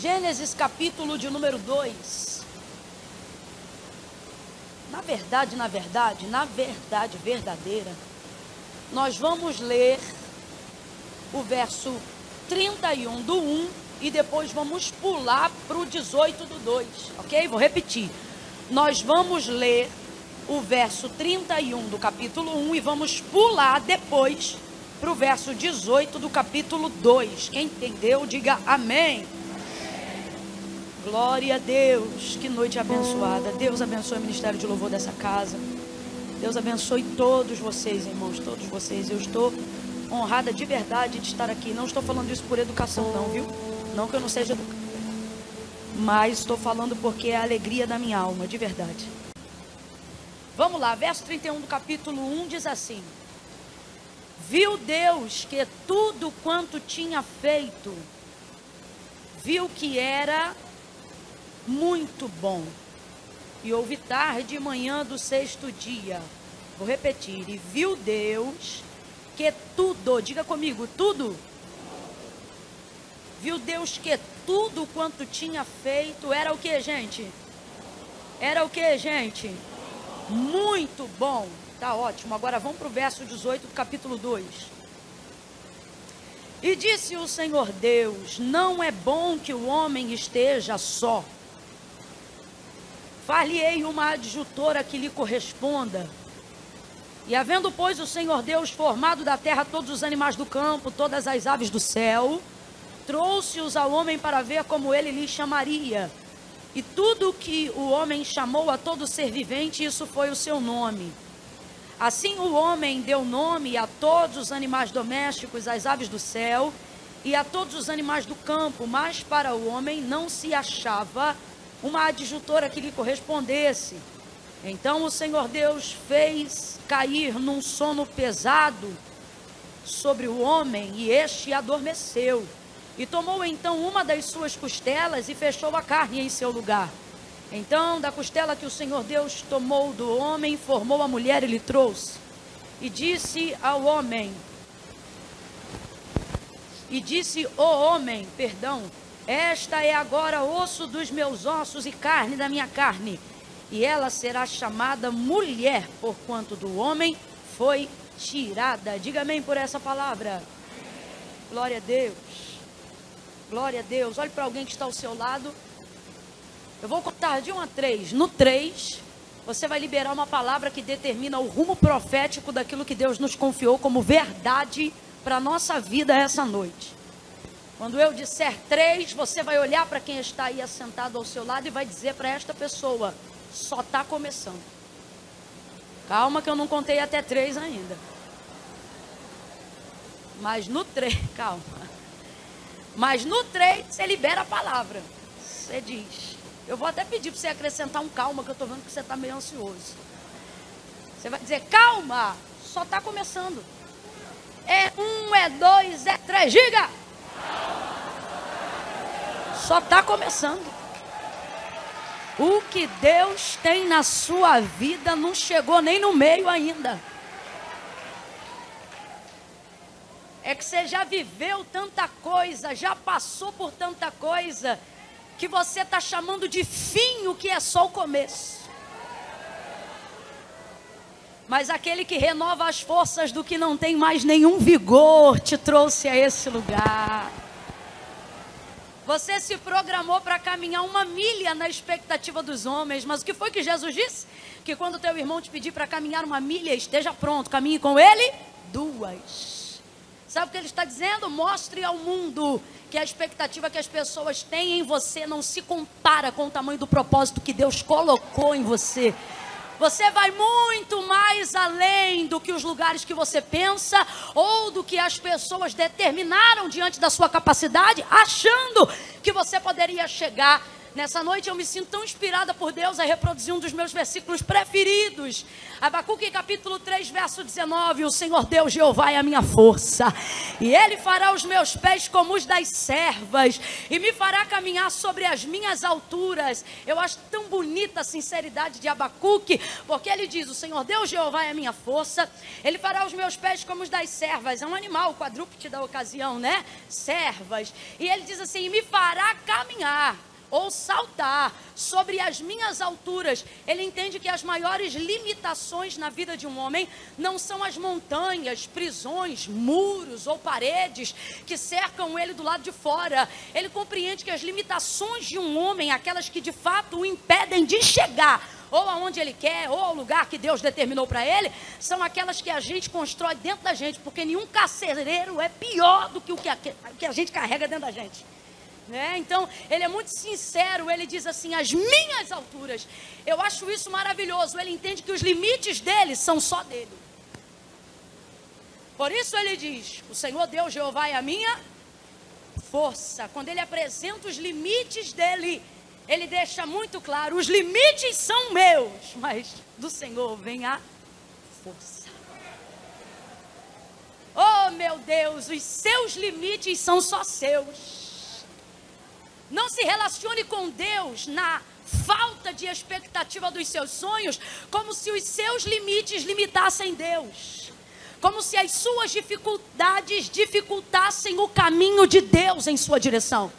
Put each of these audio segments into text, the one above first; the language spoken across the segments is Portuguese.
Gênesis capítulo de número 2. Na verdade, na verdade, na verdade verdadeira, nós vamos ler o verso 31 do 1 e depois vamos pular para o 18 do 2, ok? Vou repetir. Nós vamos ler o verso 31 do capítulo 1 e vamos pular depois para o verso 18 do capítulo 2. Quem entendeu, diga amém. Glória a Deus, que noite abençoada. Deus abençoe o ministério de louvor dessa casa. Deus abençoe todos vocês, irmãos, todos vocês. Eu estou honrada de verdade de estar aqui. Não estou falando isso por educação, não, viu? Não que eu não seja educada. Mas estou falando porque é a alegria da minha alma, de verdade. Vamos lá, verso 31 do capítulo 1 diz assim: Viu Deus que tudo quanto tinha feito, viu que era muito bom. E houve tarde e manhã do sexto dia. Vou repetir. E viu Deus que tudo, diga comigo, tudo. Viu Deus que tudo quanto tinha feito era o que, gente? Era o que, gente? Muito bom. Tá ótimo. Agora vamos para o verso 18 do capítulo 2. E disse o Senhor Deus: Não é bom que o homem esteja só. Far-lhe-ei uma adjutora que lhe corresponda. E havendo, pois, o Senhor Deus formado da terra todos os animais do campo, todas as aves do céu, trouxe-os ao homem para ver como ele lhe chamaria. E tudo que o homem chamou a todo ser vivente, isso foi o seu nome. Assim o homem deu nome a todos os animais domésticos, às aves do céu e a todos os animais do campo, mas para o homem não se achava uma adjutora que lhe correspondesse. Então o Senhor Deus fez cair num sono pesado sobre o homem e este adormeceu. E tomou então uma das suas costelas e fechou a carne em seu lugar. Então, da costela que o Senhor Deus tomou do homem, formou a mulher e lhe trouxe. E disse ao homem: E disse o homem, perdão, esta é agora osso dos meus ossos e carne da minha carne. E ela será chamada mulher, porquanto do homem foi tirada. Diga amém por essa palavra. Glória a Deus. Glória a Deus. Olhe para alguém que está ao seu lado. Eu vou contar de 1 a 3. No 3, você vai liberar uma palavra que determina o rumo profético daquilo que Deus nos confiou como verdade para a nossa vida essa noite. Quando eu disser três, você vai olhar para quem está aí assentado ao seu lado e vai dizer para esta pessoa: só está começando. Calma, que eu não contei até três ainda. Mas no três, calma. Mas no três, você libera a palavra. Você diz. Eu vou até pedir para você acrescentar um calma, que eu estou vendo que você está meio ansioso. Você vai dizer: calma, só está começando. É um, é dois, é três. Diga! Só está começando. O que Deus tem na sua vida não chegou nem no meio ainda. É que você já viveu tanta coisa, já passou por tanta coisa, que você está chamando de fim o que é só o começo. Mas aquele que renova as forças do que não tem mais nenhum vigor te trouxe a esse lugar. Você se programou para caminhar uma milha na expectativa dos homens, mas o que foi que Jesus disse? Que quando teu irmão te pedir para caminhar uma milha, esteja pronto, caminhe com ele duas. Sabe o que ele está dizendo? Mostre ao mundo que a expectativa que as pessoas têm em você não se compara com o tamanho do propósito que Deus colocou em você. Você vai muito mais além do que os lugares que você pensa ou do que as pessoas determinaram diante da sua capacidade, achando que você poderia chegar. Nessa noite eu me sinto tão inspirada por Deus a reproduzir um dos meus versículos preferidos. Abacuque capítulo 3, verso 19: O Senhor Deus Jeová é a minha força, e Ele fará os meus pés como os das servas, e me fará caminhar sobre as minhas alturas. Eu acho tão bonita a sinceridade de Abacuque, porque ele diz: O Senhor Deus Jeová é a minha força, Ele fará os meus pés como os das servas. É um animal, quadrúpede da ocasião, né? Servas. E ele diz assim: E me fará caminhar ou saltar sobre as minhas alturas. Ele entende que as maiores limitações na vida de um homem não são as montanhas, prisões, muros ou paredes que cercam ele do lado de fora. Ele compreende que as limitações de um homem, aquelas que de fato o impedem de chegar ou aonde ele quer, ou ao lugar que Deus determinou para ele, são aquelas que a gente constrói dentro da gente, porque nenhum carcereiro é pior do que o que a, que a gente carrega dentro da gente. Né? Então, ele é muito sincero, ele diz assim: as minhas alturas. Eu acho isso maravilhoso. Ele entende que os limites dele são só dele. Por isso ele diz: O Senhor Deus Jeová é a minha força. Quando ele apresenta os limites dele, ele deixa muito claro: os limites são meus, mas do Senhor vem a força. Oh meu Deus, os seus limites são só seus. Não se relacione com Deus na falta de expectativa dos seus sonhos, como se os seus limites limitassem Deus. Como se as suas dificuldades dificultassem o caminho de Deus em sua direção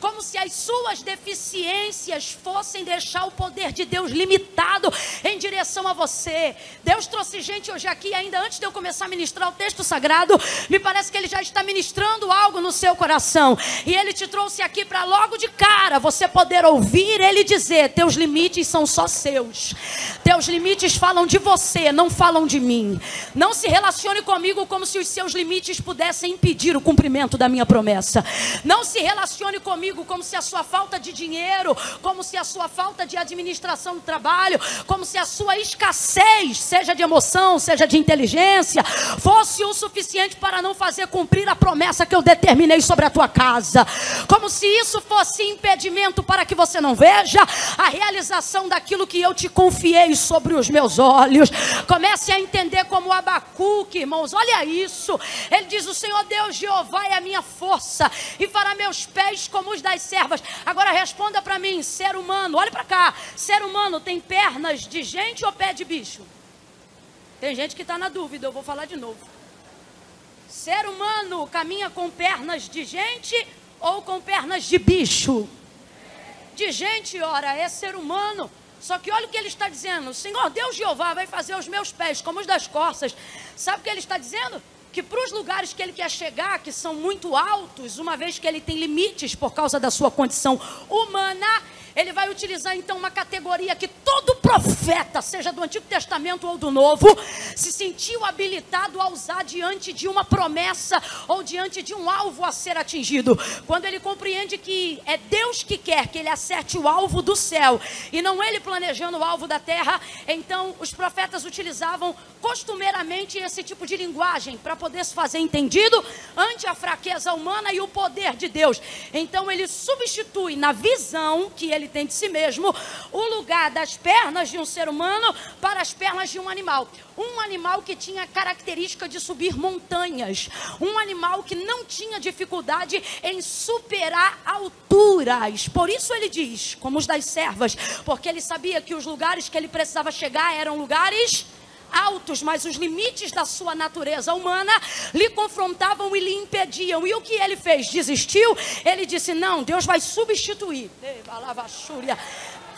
como se as suas deficiências fossem deixar o poder de Deus limitado em direção a você. Deus trouxe gente hoje aqui, ainda antes de eu começar a ministrar o texto sagrado, me parece que Ele já está ministrando algo no seu coração. E Ele te trouxe aqui para logo de cara você poder ouvir Ele dizer: Teus limites são só seus. Teus limites falam de você, não falam de mim. Não se relacione comigo como se os seus limites pudessem impedir o cumprimento da minha promessa. Não se relacione comigo comigo como se a sua falta de dinheiro, como se a sua falta de administração do trabalho, como se a sua escassez, seja de emoção, seja de inteligência, fosse o suficiente para não fazer cumprir a promessa que eu determinei sobre a tua casa. Como se isso fosse impedimento para que você não veja a realização daquilo que eu te confiei sobre os meus olhos. Comece a entender como Abacuque, irmãos, olha isso. Ele diz: O Senhor Deus Jeová é a minha força e fará meus pés como das servas. Agora responda para mim, ser humano, olha para cá. Ser humano tem pernas de gente ou pé de bicho? Tem gente que está na dúvida, eu vou falar de novo. Ser humano caminha com pernas de gente ou com pernas de bicho? De gente, ora, é ser humano. Só que olha o que ele está dizendo: Senhor Deus Jeová vai fazer os meus pés como os das costas. Sabe o que ele está dizendo? Que para os lugares que ele quer chegar, que são muito altos, uma vez que ele tem limites por causa da sua condição humana, ele vai utilizar então uma categoria que todo profeta, seja do Antigo Testamento ou do Novo, se sentiu habilitado a usar diante de uma promessa ou diante de um alvo a ser atingido. Quando ele compreende que é Deus que quer que ele acerte o alvo do céu e não ele planejando o alvo da terra, então os profetas utilizavam costumeiramente esse tipo de linguagem para poder se fazer entendido ante a fraqueza humana e o poder de Deus. Então ele substitui na visão que ele tem de si mesmo, o lugar das pernas de um ser humano para as pernas de um animal. Um animal que tinha característica de subir montanhas. Um animal que não tinha dificuldade em superar alturas. Por isso ele diz, como os das servas, porque ele sabia que os lugares que ele precisava chegar eram lugares altos, mas os limites da sua natureza humana lhe confrontavam e lhe impediam. E o que ele fez? Desistiu? Ele disse: Não, Deus vai substituir.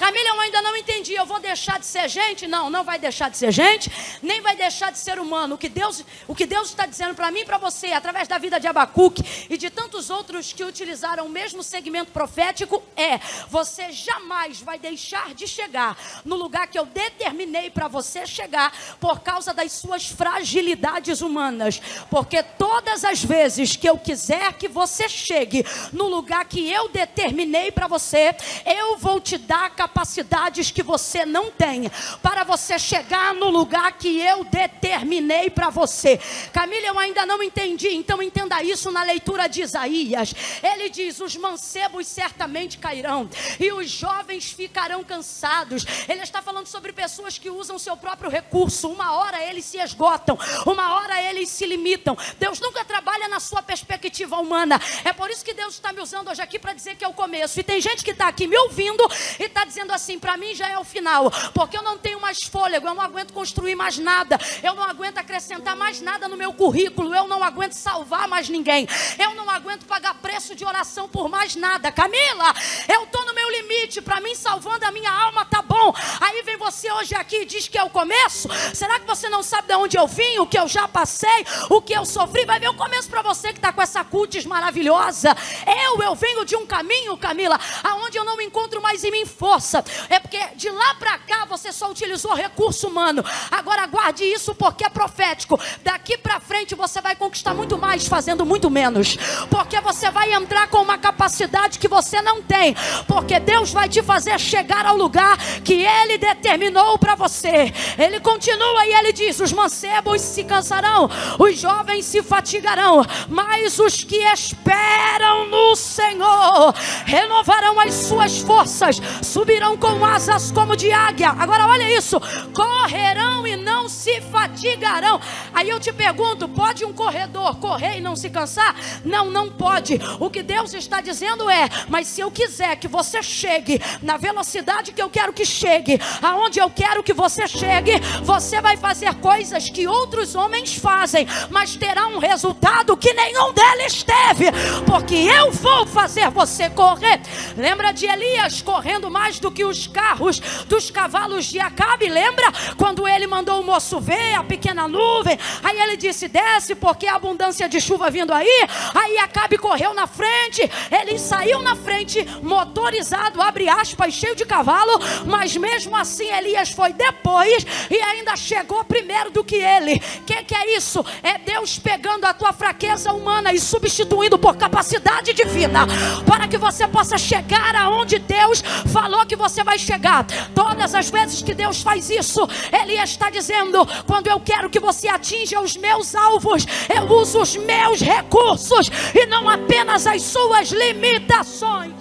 Camila, eu ainda não entendi. Eu vou deixar de ser gente? Não, não vai deixar de ser gente, nem vai deixar de ser humano. O que Deus, o que Deus está dizendo para mim e para você, através da vida de Abacuque e de tantos outros que utilizaram o mesmo segmento profético, é: você jamais vai deixar de chegar no lugar que eu determinei para você chegar por causa das suas fragilidades humanas. Porque todas as vezes que eu quiser que você chegue no lugar que eu determinei para você, eu vou te dar a capacidade capacidades que você não tem, para você chegar no lugar que eu determinei para você. Camila, eu ainda não entendi, então entenda isso na leitura de Isaías. Ele diz: os mancebos certamente cairão, e os jovens ficarão cansados. Ele está falando sobre pessoas que usam seu próprio recurso. Uma hora eles se esgotam, uma hora eles se limitam. Deus nunca trabalha na sua perspectiva humana. É por isso que Deus está me usando hoje aqui para dizer que é o começo. E tem gente que está aqui me ouvindo e está dizendo assim: para mim já é o final, porque eu não tenho mais fôlego, eu não aguento construir mais nada, eu não aguento acrescentar mais nada no meu currículo, eu não aguento salvar mais ninguém, eu não aguento pagar preço de oração por mais nada. Camila, eu estou no meu limite, para mim salvando a minha alma tá bom. Aí vem você hoje aqui e diz que é o começo. Será que você não sabe de onde eu vim, o que eu já passei, o que eu sofri? Vai ver o começo para você que está com essa cutis maravilhosa. Eu, eu venho de um caminho, Camila, aonde eu não me encontro mais em mim força. É porque de lá para cá você só utilizou recurso humano. Agora guarde isso porque é profético. Daqui para frente você vai conquistar muito mais fazendo muito menos. Porque você vai entrar com uma capacidade que você não tem. Porque Deus vai te fazer chegar ao lugar que ele determinou para você. Ele continua e ele diz: os mancebos se cansarão, os jovens se fatigarão, mas os que esperam no Senhor renovarão as suas forças, subirão com asas como de águia. Agora olha isso: correrão e não se fatigarão. Aí eu te pergunto: pode um corredor correr e não se cansar? Não, não pode. O que Deus está dizendo é: mas se eu quiser que você chegue na velocidade que eu quero que chegue, aonde eu quero que você chegue, você vai fazer coisas que outros homens fazem, mas terá um resultado que nenhum deles teve, porque eu vou fazer você correr. Lembra de Elias correndo mais do que os carros dos cavalos de Acabe? Lembra quando ele mandou o moço ver a pequena nuvem? Aí ele disse: Desce, porque a abundância de chuva vindo aí. Aí Acabe correu na frente, ele saiu na frente, motorizado, abre aspas, cheio de cavalo, mas mesmo assim Elias foi depois e ainda chegou primeiro do que ele. O que, que é isso? É Deus pegando a tua fraqueza humana e substituindo por capacidade divina, para que você possa chegar aonde Deus falou que você vai chegar. Todas as vezes que Deus faz isso, Ele está dizendo: quando eu quero que você atinja os meus alvos, eu uso os meus recursos e não apenas as suas limitações.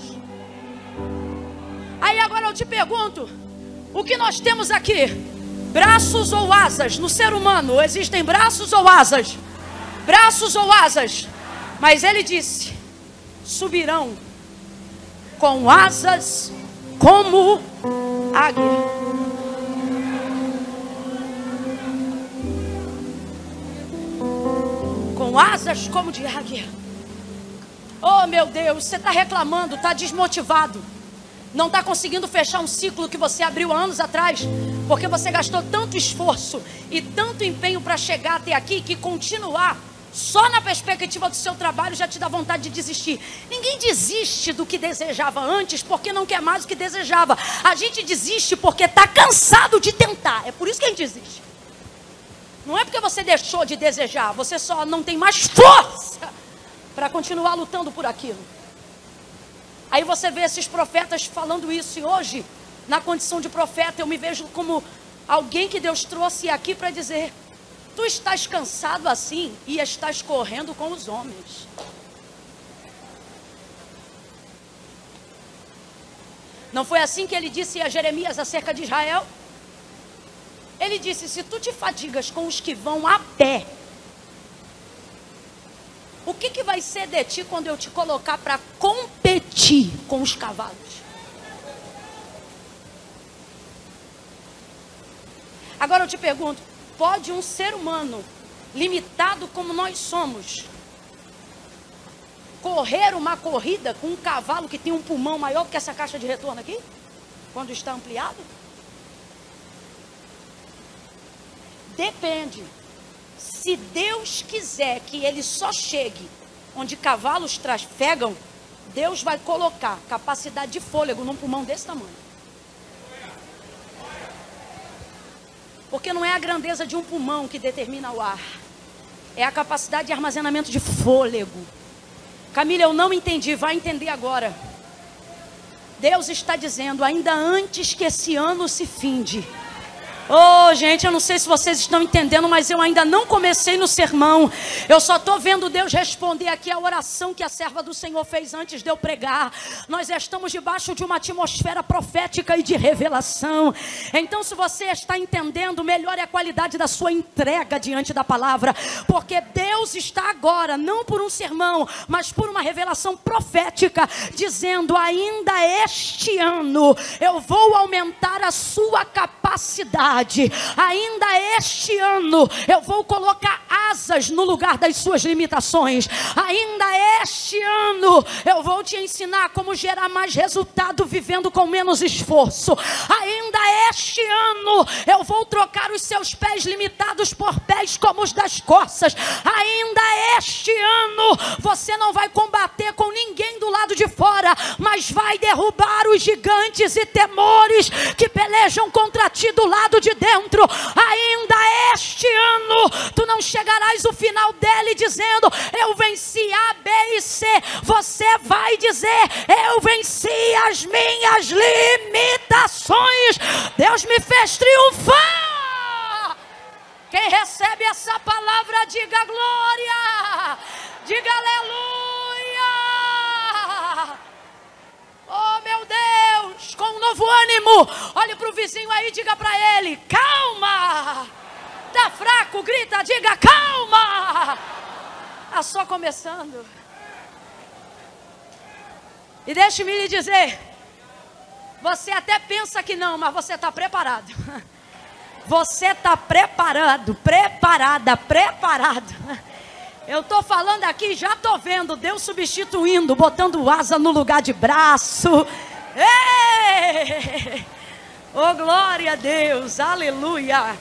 Aí agora eu te pergunto: o que nós temos aqui? Braços ou asas? No ser humano existem braços ou asas? Braços ou asas? Mas ele disse: subirão com asas como águia. Com asas como de águia. Oh meu Deus, você está reclamando, está desmotivado não está conseguindo fechar um ciclo que você abriu anos atrás, porque você gastou tanto esforço e tanto empenho para chegar até aqui que continuar só na perspectiva do seu trabalho já te dá vontade de desistir. Ninguém desiste do que desejava antes porque não quer mais o que desejava. A gente desiste porque está cansado de tentar. É por isso que a gente desiste. Não é porque você deixou de desejar, você só não tem mais força para continuar lutando por aquilo. Aí você vê esses profetas falando isso, e hoje, na condição de profeta, eu me vejo como alguém que Deus trouxe aqui para dizer: Tu estás cansado assim e estás correndo com os homens. Não foi assim que ele disse a Jeremias acerca de Israel? Ele disse: Se tu te fadigas com os que vão a pé, o que, que vai ser de ti quando eu te colocar para competir com os cavalos? Agora eu te pergunto: pode um ser humano, limitado como nós somos, correr uma corrida com um cavalo que tem um pulmão maior que essa caixa de retorno aqui? Quando está ampliado? Depende. Se Deus quiser que ele só chegue onde cavalos trafegam, Deus vai colocar capacidade de fôlego num pulmão desse tamanho. Porque não é a grandeza de um pulmão que determina o ar, é a capacidade de armazenamento de fôlego. Camila, eu não entendi, vai entender agora. Deus está dizendo, ainda antes que esse ano se finde, Oh, gente, eu não sei se vocês estão entendendo, mas eu ainda não comecei no sermão. Eu só estou vendo Deus responder aqui a oração que a serva do Senhor fez antes de eu pregar. Nós estamos debaixo de uma atmosfera profética e de revelação. Então, se você está entendendo, melhore a qualidade da sua entrega diante da palavra, porque Deus está agora, não por um sermão, mas por uma revelação profética, dizendo: ainda este ano eu vou aumentar a sua capacidade Ainda este ano eu vou colocar asas no lugar das suas limitações. Ainda este ano eu vou te ensinar como gerar mais resultado vivendo com menos esforço. Ainda este ano eu vou trocar os seus pés limitados por pés como os das costas. Ainda este ano você não vai combater com ninguém do lado de fora, mas vai derrubar os gigantes e temores que pelejam contra ti do lado de de dentro, ainda este ano, tu não chegarás o final dele dizendo: Eu venci A, B e C. Você vai dizer: Eu venci as minhas limitações. Deus me fez triunfar. Quem recebe essa palavra, diga glória, diga aleluia. Oh meu Deus, com um novo ânimo. Olhe para o vizinho aí e diga para ele: calma. Tá fraco, grita, diga calma. Está só começando. E deixe-me lhe dizer: você até pensa que não, mas você está preparado. Você está preparado, preparada, preparado. Eu estou falando aqui, já estou vendo Deus substituindo, botando asa no lugar de braço. Ei! Oh, glória a Deus, aleluia.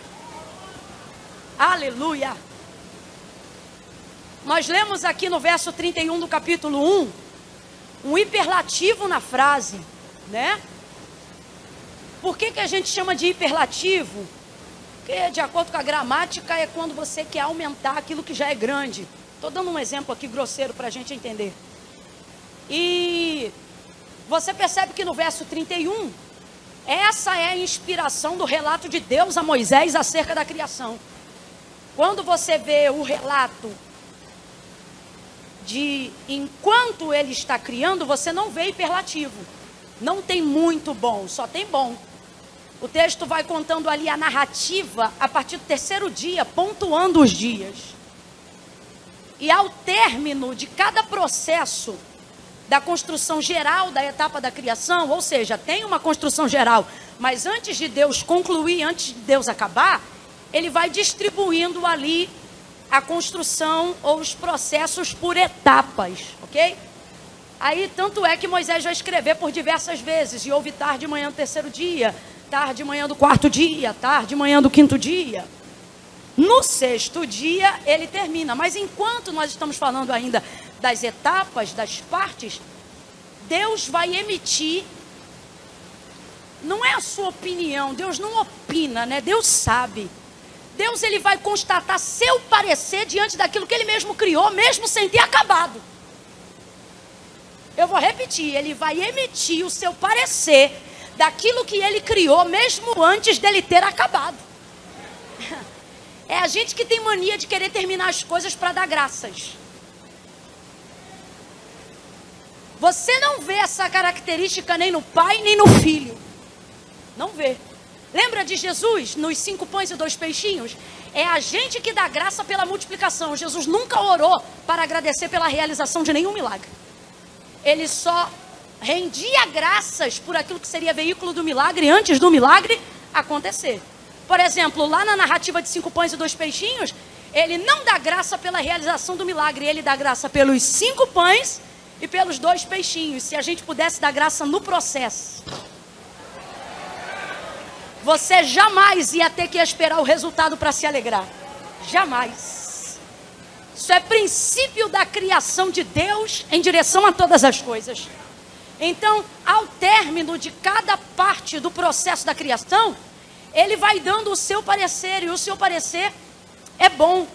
Aleluia. Nós lemos aqui no verso 31 do capítulo 1, um hiperlativo na frase, né? Por que, que a gente chama de hiperlativo? Porque, de acordo com a gramática, é quando você quer aumentar aquilo que já é grande. Estou dando um exemplo aqui grosseiro para a gente entender. E você percebe que no verso 31, essa é a inspiração do relato de Deus a Moisés acerca da criação. Quando você vê o relato de enquanto ele está criando, você não vê hiperlativo. Não tem muito bom, só tem bom. O texto vai contando ali a narrativa a partir do terceiro dia, pontuando os dias. E ao término de cada processo da construção geral da etapa da criação, ou seja, tem uma construção geral, mas antes de Deus concluir, antes de Deus acabar, ele vai distribuindo ali a construção ou os processos por etapas, ok? Aí, tanto é que Moisés vai escrever por diversas vezes, e houve tarde, manhã do terceiro dia, tarde, manhã do quarto dia, tarde, manhã do quinto dia. No sexto dia ele termina. Mas enquanto nós estamos falando ainda das etapas, das partes, Deus vai emitir. Não é a sua opinião, Deus não opina, né? Deus sabe. Deus ele vai constatar seu parecer diante daquilo que ele mesmo criou, mesmo sem ter acabado. Eu vou repetir, ele vai emitir o seu parecer daquilo que ele criou, mesmo antes dele ter acabado. É a gente que tem mania de querer terminar as coisas para dar graças. Você não vê essa característica nem no pai, nem no filho. Não vê. Lembra de Jesus nos cinco pães e dois peixinhos? É a gente que dá graça pela multiplicação. Jesus nunca orou para agradecer pela realização de nenhum milagre. Ele só rendia graças por aquilo que seria veículo do milagre antes do milagre acontecer. Por exemplo, lá na narrativa de cinco pães e dois peixinhos, ele não dá graça pela realização do milagre, ele dá graça pelos cinco pães e pelos dois peixinhos. Se a gente pudesse dar graça no processo, você jamais ia ter que esperar o resultado para se alegrar. Jamais. Isso é princípio da criação de Deus em direção a todas as coisas. Então, ao término de cada parte do processo da criação, ele vai dando o seu parecer, e o seu parecer é bom.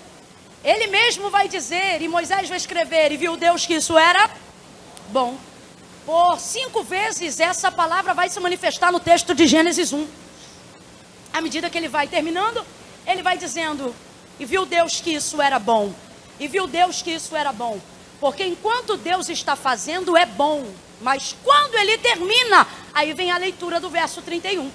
Ele mesmo vai dizer, e Moisés vai escrever, e viu Deus que isso era bom. Por cinco vezes essa palavra vai se manifestar no texto de Gênesis 1. À medida que ele vai terminando, ele vai dizendo: E viu Deus que isso era bom. E viu Deus que isso era bom. Porque enquanto Deus está fazendo, é bom. Mas quando ele termina, aí vem a leitura do verso 31.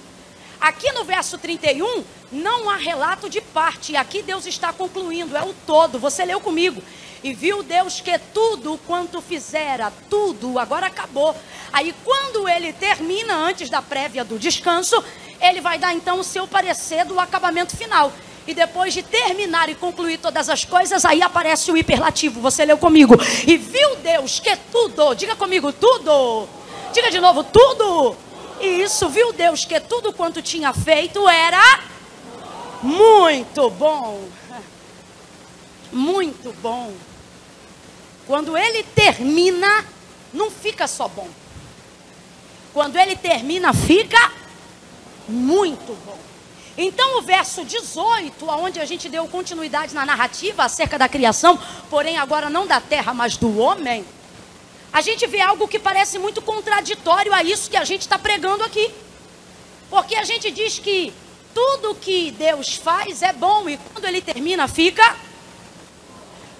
Aqui no verso 31, não há relato de parte. Aqui Deus está concluindo, é o todo. Você leu comigo. E viu Deus que tudo quanto fizera, tudo, agora acabou. Aí quando ele termina, antes da prévia do descanso, ele vai dar então o seu parecer do acabamento final. E depois de terminar e concluir todas as coisas, aí aparece o hiperlativo. Você leu comigo. E viu Deus que tudo, diga comigo, tudo. Diga de novo, tudo. E isso viu Deus que tudo quanto tinha feito era muito bom. Muito bom. Quando ele termina, não fica só bom. Quando ele termina, fica muito bom. Então, o verso 18, onde a gente deu continuidade na narrativa acerca da criação, porém agora não da terra, mas do homem, a gente vê algo que parece muito contraditório a isso que a gente está pregando aqui. Porque a gente diz que tudo que Deus faz é bom e quando ele termina, fica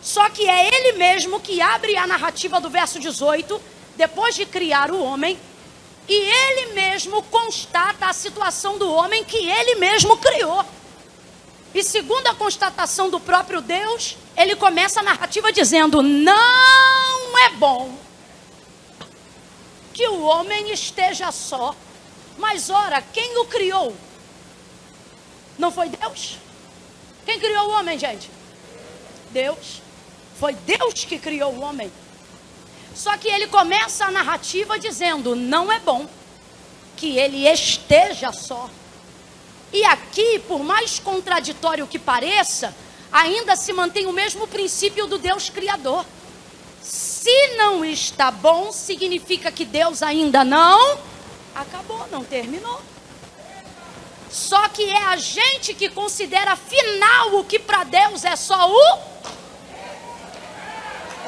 só que é ele mesmo que abre a narrativa do verso 18, depois de criar o homem, e ele mesmo constata a situação do homem que ele mesmo criou. E segundo a constatação do próprio Deus, ele começa a narrativa dizendo: Não é bom que o homem esteja só. Mas ora, quem o criou? Não foi Deus? Quem criou o homem, gente? Deus. Foi Deus que criou o homem. Só que ele começa a narrativa dizendo: não é bom que ele esteja só. E aqui, por mais contraditório que pareça, ainda se mantém o mesmo princípio do Deus Criador. Se não está bom, significa que Deus ainda não acabou, não terminou. Só que é a gente que considera final o que para Deus é só o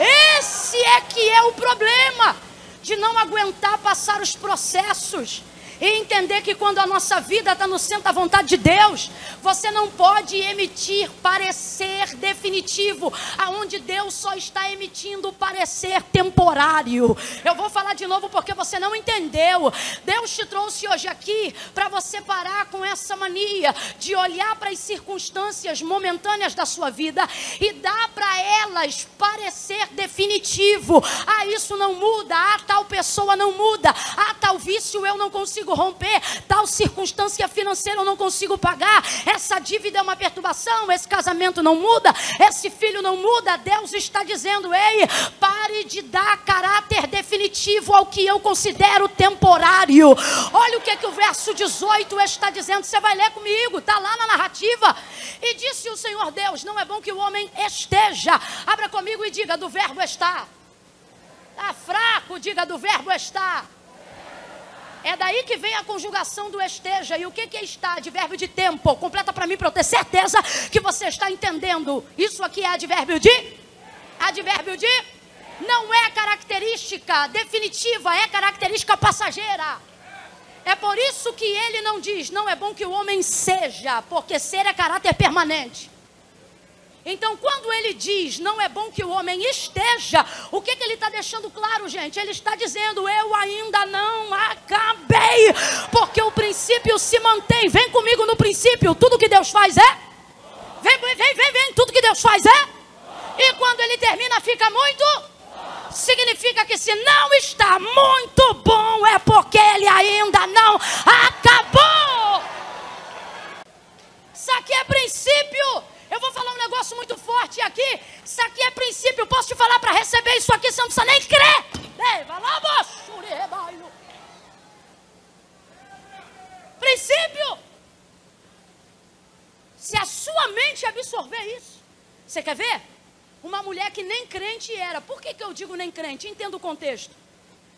esse é que é o problema de não aguentar passar os processos e entender que quando a nossa vida está no centro da vontade de Deus, você não pode emitir parecer definitivo, aonde Deus só está emitindo parecer temporário. Eu vou falar de novo porque você não entendeu. Deus te trouxe hoje aqui para você parar com essa mania de olhar para as circunstâncias momentâneas da sua vida e dar para elas parecer definitivo. Ah, isso não muda, ah, tal pessoa não muda, ah, tal vício eu não consigo romper, tal circunstância financeira eu não consigo pagar, essa dívida é uma perturbação, esse casamento não muda, esse filho não muda. Deus está dizendo: ei, pare de dar caráter definitivo ao que eu considero temporário. Olha o que, é que o verso 18 está dizendo, você vai ler comigo, está lá na narrativa. E disse o Senhor Deus: não é bom que o homem esteja. Abra comigo e diga: do verbo estar. Está fraco, diga do verbo estar. É daí que vem a conjugação do esteja. E o que, que é estar? Advérbio de tempo. Completa para mim para eu ter certeza que você está entendendo. Isso aqui é advérbio de? Advérbio de? Não é característica definitiva, é característica passageira. É por isso que ele não diz, não é bom que o homem seja, porque ser é caráter permanente. Então, quando ele diz não é bom que o homem esteja, o que, que ele está deixando claro, gente? Ele está dizendo eu ainda não acabei, porque o princípio se mantém. Vem comigo no princípio, tudo que Deus faz é? Vem, vem, vem, vem, tudo que Deus faz é? E quando ele termina, fica muito? Significa que se não está muito bom, é porque ele ainda não acabou. Isso aqui é princípio. Eu vou falar um negócio muito forte aqui. Isso aqui é princípio. Posso te falar para receber isso aqui, você não precisa nem crer. Princípio. Se a sua mente absorver isso, você quer ver? Uma mulher que nem crente era. Por que, que eu digo nem crente? Entenda o contexto.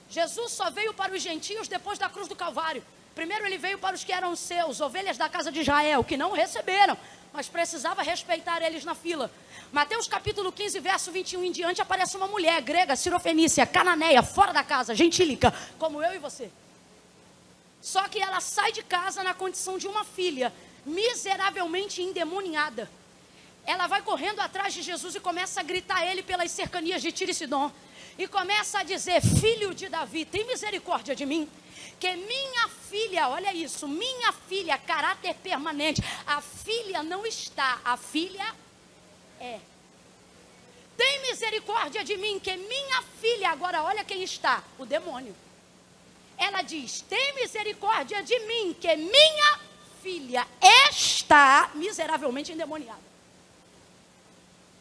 Jesus só veio para os gentios depois da cruz do Calvário. Primeiro ele veio para os que eram seus, ovelhas da casa de Israel, que não receberam. Mas precisava respeitar eles na fila. Mateus capítulo 15, verso 21 em diante, aparece uma mulher grega, sirofenícia, cananeia, fora da casa, gentílica, como eu e você. Só que ela sai de casa na condição de uma filha, miseravelmente endemoniada. Ela vai correndo atrás de Jesus e começa a gritar a ele pelas cercanias de Tiro e. E começa a dizer: Filho de Davi, tem misericórdia de mim que minha filha, olha isso, minha filha, caráter permanente, a filha não está, a filha é. Tem misericórdia de mim, que minha filha, agora olha quem está, o demônio. Ela diz: Tem misericórdia de mim, que minha filha está miseravelmente endemoniada.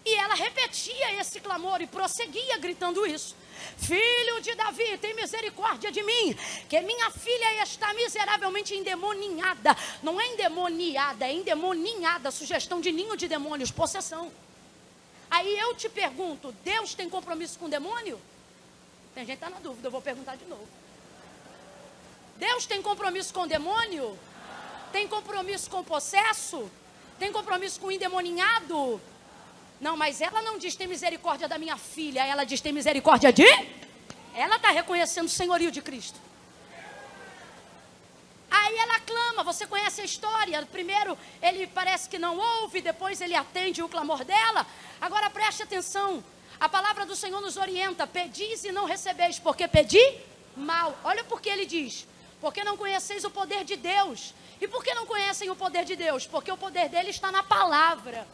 E ela repetia esse clamor e prosseguia gritando isso. Filho de Davi, tem misericórdia de mim, que minha filha está miseravelmente endemoninhada. Não é endemoniada, é endemoninhada, sugestão de ninho de demônios, possessão. Aí eu te pergunto: Deus tem compromisso com o demônio? Tem gente que está na dúvida, eu vou perguntar de novo. Deus tem compromisso com o demônio? Tem compromisso com o possesso? Tem compromisso com o endemoninhado? Não, mas ela não diz tem misericórdia da minha filha, ela diz tem misericórdia de. Ela está reconhecendo o senhorio de Cristo. Aí ela clama, você conhece a história. Primeiro ele parece que não ouve, depois ele atende o clamor dela. Agora preste atenção. A palavra do Senhor nos orienta: pedis e não recebeis, porque pedi mal. Olha porque ele diz: porque não conheceis o poder de Deus. E por que não conhecem o poder de Deus? Porque o poder dele está na palavra.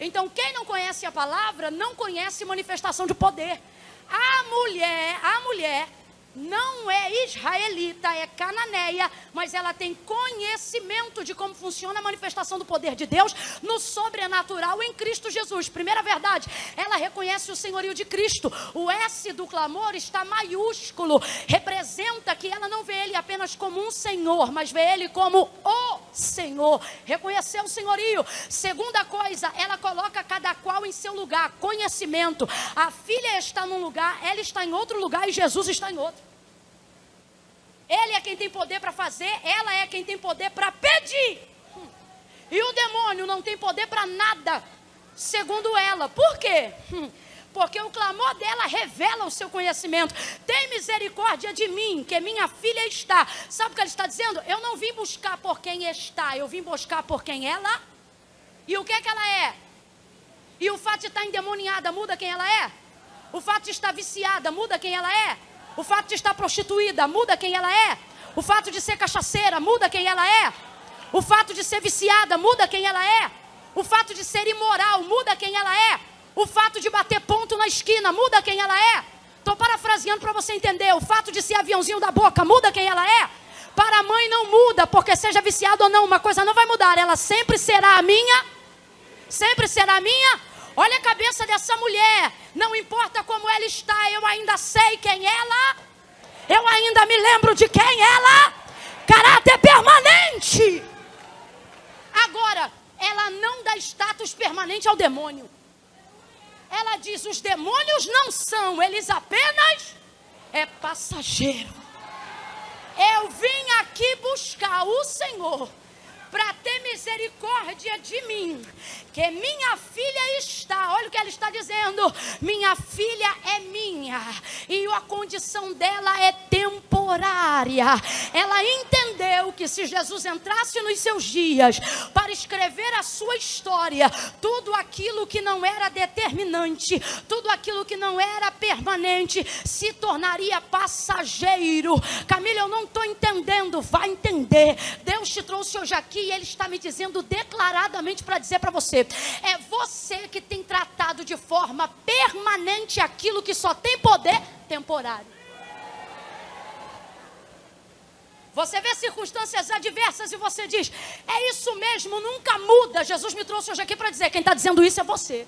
Então, quem não conhece a palavra, não conhece manifestação de poder. A mulher, a mulher não é israelita, é cananeia, mas ela tem conhecimento de como funciona a manifestação do poder de Deus no sobrenatural em Cristo Jesus. Primeira verdade, ela reconhece o senhorio de Cristo. O S do clamor está maiúsculo, representa que ela não vê ele apenas como um senhor, mas vê ele como o Senhor. Reconheceu o senhorio. Segunda coisa, ela coloca cada qual em seu lugar, conhecimento. A filha está num lugar, ela está em outro lugar e Jesus está em outro. Ele é quem tem poder para fazer, ela é quem tem poder para pedir. E o demônio não tem poder para nada, segundo ela. Por quê? Porque o clamor dela revela o seu conhecimento. Tem misericórdia de mim, que minha filha está. Sabe o que ele está dizendo? Eu não vim buscar por quem está, eu vim buscar por quem ela. E o que é que ela é? E o fato de estar endemoniada muda quem ela é? O fato de estar viciada muda quem ela é? O fato de estar prostituída muda quem ela é. O fato de ser cachaceira muda quem ela é. O fato de ser viciada muda quem ela é. O fato de ser imoral muda quem ela é. O fato de bater ponto na esquina muda quem ela é. Estou parafraseando para você entender. O fato de ser aviãozinho da boca muda quem ela é. Para a mãe não muda, porque seja viciada ou não, uma coisa não vai mudar. Ela sempre será a minha. Sempre será a minha Olha a cabeça dessa mulher. Não importa como ela está, eu ainda sei quem ela. Eu ainda me lembro de quem ela. Caráter permanente. Agora, ela não dá status permanente ao demônio. Ela diz: os demônios não são, eles apenas é passageiro. Eu vim aqui buscar o Senhor para ter misericórdia de mim, que minha filha está, olha o que ela está dizendo, minha filha é minha, e a condição dela é temporária. Ela entendeu que se Jesus entrasse nos seus dias para escrever a sua história, tudo aquilo que não era determinante, tudo aquilo que não era permanente, se tornaria passageiro. Camila, eu não estou entendendo, vai entender. Deus te trouxe hoje aqui aqui e ele está me dizendo declaradamente para dizer para você: é você que tem tratado de forma permanente aquilo que só tem poder temporário. Você vê circunstâncias adversas e você diz: é isso mesmo, nunca muda. Jesus me trouxe hoje aqui para dizer: quem está dizendo isso é você.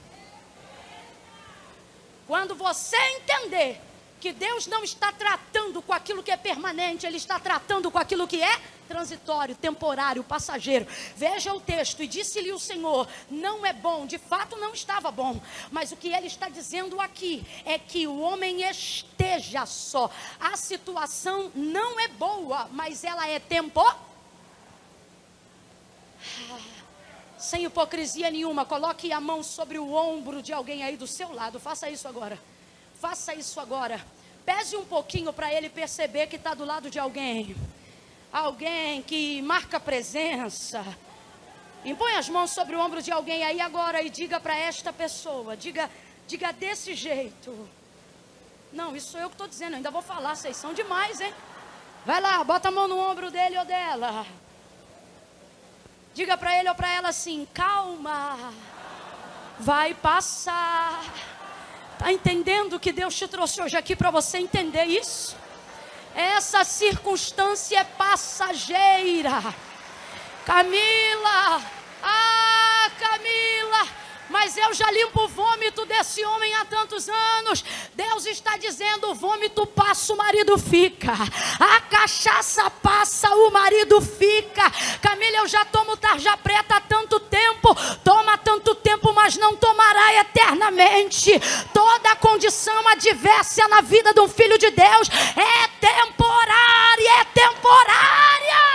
Quando você entender que Deus não está tratando com aquilo que é permanente, Ele está tratando com aquilo que é transitório, temporário, passageiro. Veja o texto: e disse-lhe o Senhor: não é bom, de fato não estava bom, mas o que ele está dizendo aqui é que o homem esteja só. A situação não é boa, mas ela é tempo. sem hipocrisia nenhuma, coloque a mão sobre o ombro de alguém aí do seu lado. Faça isso agora. Faça isso agora. Pese um pouquinho para ele perceber que está do lado de alguém. Alguém que marca presença. Impõe as mãos sobre o ombro de alguém aí agora e diga para esta pessoa. Diga, diga desse jeito. Não, isso sou eu que estou dizendo. ainda vou falar. Vocês são demais, hein? Vai lá, bota a mão no ombro dele ou dela. Diga para ele ou para ela assim: calma, vai passar. Está entendendo que Deus te trouxe hoje aqui para você entender isso? Essa circunstância é passageira. Camila, ah, mas eu já limpo o vômito desse homem há tantos anos. Deus está dizendo: o vômito passa, o marido fica. A cachaça passa, o marido fica. Camila, eu já tomo tarja preta há tanto tempo. Toma tanto tempo, mas não tomará eternamente. Toda condição adversa na vida de um filho de Deus é temporária, é temporária.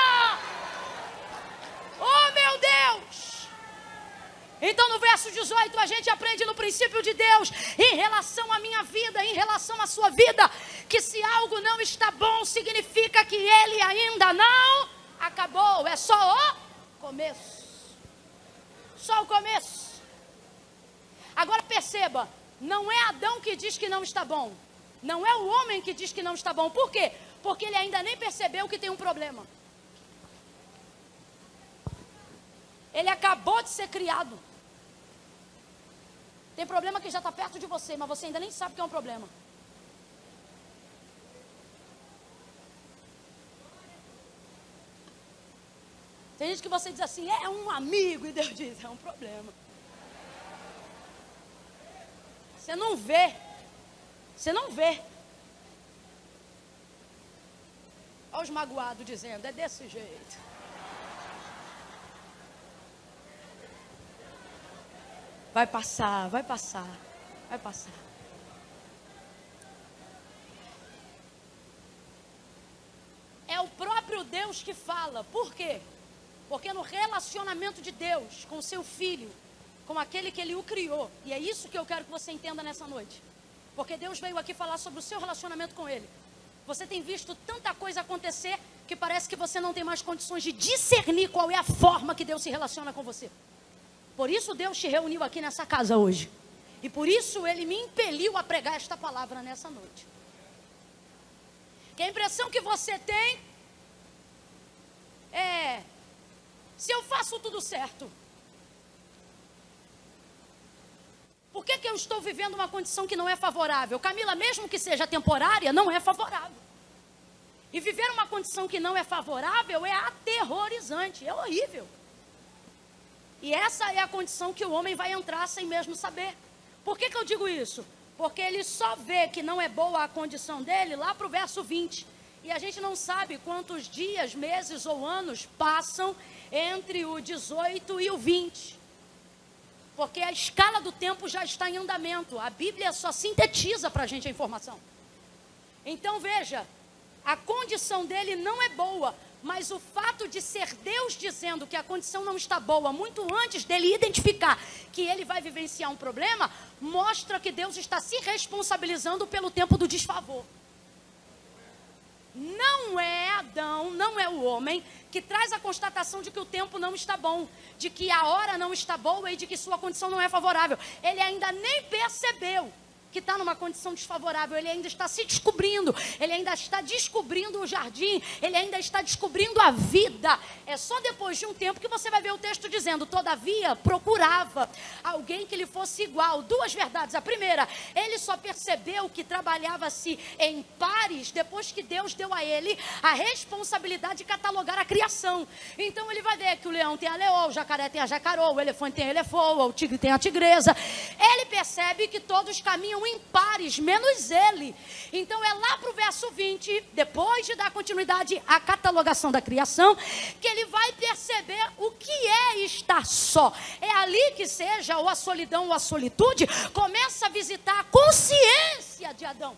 Então, no verso 18, a gente aprende no princípio de Deus, em relação à minha vida, em relação à sua vida, que se algo não está bom, significa que ele ainda não acabou, é só o começo. Só o começo. Agora perceba, não é Adão que diz que não está bom, não é o homem que diz que não está bom, por quê? Porque ele ainda nem percebeu que tem um problema. Ele acabou de ser criado. Tem problema que já está perto de você, mas você ainda nem sabe que é um problema. Tem gente que você diz assim, é um amigo, e Deus diz, é um problema. Você não vê. Você não vê. Olha os magoados dizendo, é desse jeito. Vai passar, vai passar, vai passar. É o próprio Deus que fala. Por quê? Porque no relacionamento de Deus com seu filho, com aquele que ele o criou, e é isso que eu quero que você entenda nessa noite. Porque Deus veio aqui falar sobre o seu relacionamento com ele. Você tem visto tanta coisa acontecer que parece que você não tem mais condições de discernir qual é a forma que Deus se relaciona com você. Por isso Deus te reuniu aqui nessa casa hoje. E por isso Ele me impeliu a pregar esta palavra nessa noite. Que a impressão que você tem é: se eu faço tudo certo, por que, que eu estou vivendo uma condição que não é favorável? Camila, mesmo que seja temporária, não é favorável. E viver uma condição que não é favorável é aterrorizante, é horrível. E essa é a condição que o homem vai entrar sem mesmo saber. Por que, que eu digo isso? Porque ele só vê que não é boa a condição dele lá para o verso 20. E a gente não sabe quantos dias, meses ou anos passam entre o 18 e o 20. Porque a escala do tempo já está em andamento. A Bíblia só sintetiza para a gente a informação. Então veja, a condição dele não é boa, mas o fato de ser Deus dizendo que a condição não está boa, muito antes dele identificar que ele vai vivenciar um problema, mostra que Deus está se responsabilizando pelo tempo do desfavor. Não é Adão, não é o homem que traz a constatação de que o tempo não está bom, de que a hora não está boa e de que sua condição não é favorável. Ele ainda nem percebeu que está numa condição desfavorável, ele ainda está se descobrindo, ele ainda está descobrindo o jardim, ele ainda está descobrindo a vida. É só depois de um tempo que você vai ver o texto dizendo: Todavia, procurava alguém que lhe fosse igual. Duas verdades. A primeira, ele só percebeu que trabalhava-se em pares depois que Deus deu a ele a responsabilidade de catalogar a criação. Então ele vai ver que o leão tem a leoa, o jacaré tem a jacarô, o elefante tem a elefoa, o tigre tem a tigresa. Ele percebe que todos caminham em pares, menos ele. Então é lá para o verso 20, depois de dar continuidade à catalogação da criação, que ele vai perceber o que é estar só. É ali que seja ou a solidão ou a solitude começa a visitar a consciência de Adão.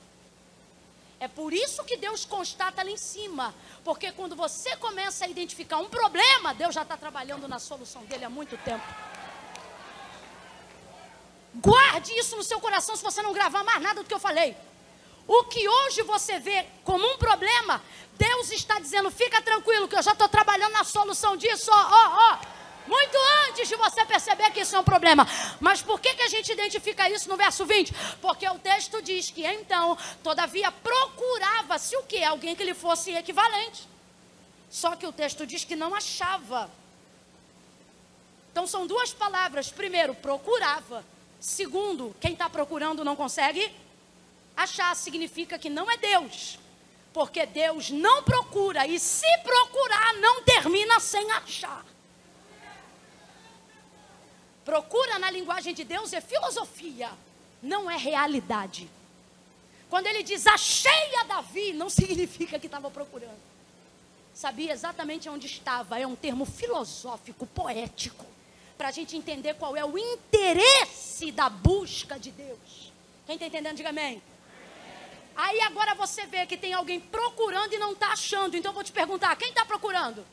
É por isso que Deus constata lá em cima. Porque quando você começa a identificar um problema, Deus já está trabalhando na solução dele há muito tempo. Guarde isso no seu coração se você não gravar mais nada do que eu falei. O que hoje você vê como um problema, Deus está dizendo: fica tranquilo, que eu já estou trabalhando na solução disso, ó, ó, ó. Muito antes de você perceber que isso é um problema. Mas por que, que a gente identifica isso no verso 20? Porque o texto diz que então, todavia, procurava-se o que? Alguém que lhe fosse equivalente. Só que o texto diz que não achava. Então são duas palavras. Primeiro, procurava. Segundo, quem está procurando não consegue achar. Significa que não é Deus. Porque Deus não procura. E se procurar, não termina sem achar. Procura na linguagem de Deus é filosofia, não é realidade. Quando ele diz achei a Davi, não significa que estava procurando. Sabia exatamente onde estava. É um termo filosófico, poético, para a gente entender qual é o interesse da busca de Deus. Quem está entendendo, diga amém. Aí agora você vê que tem alguém procurando e não está achando. Então eu vou te perguntar: quem está procurando?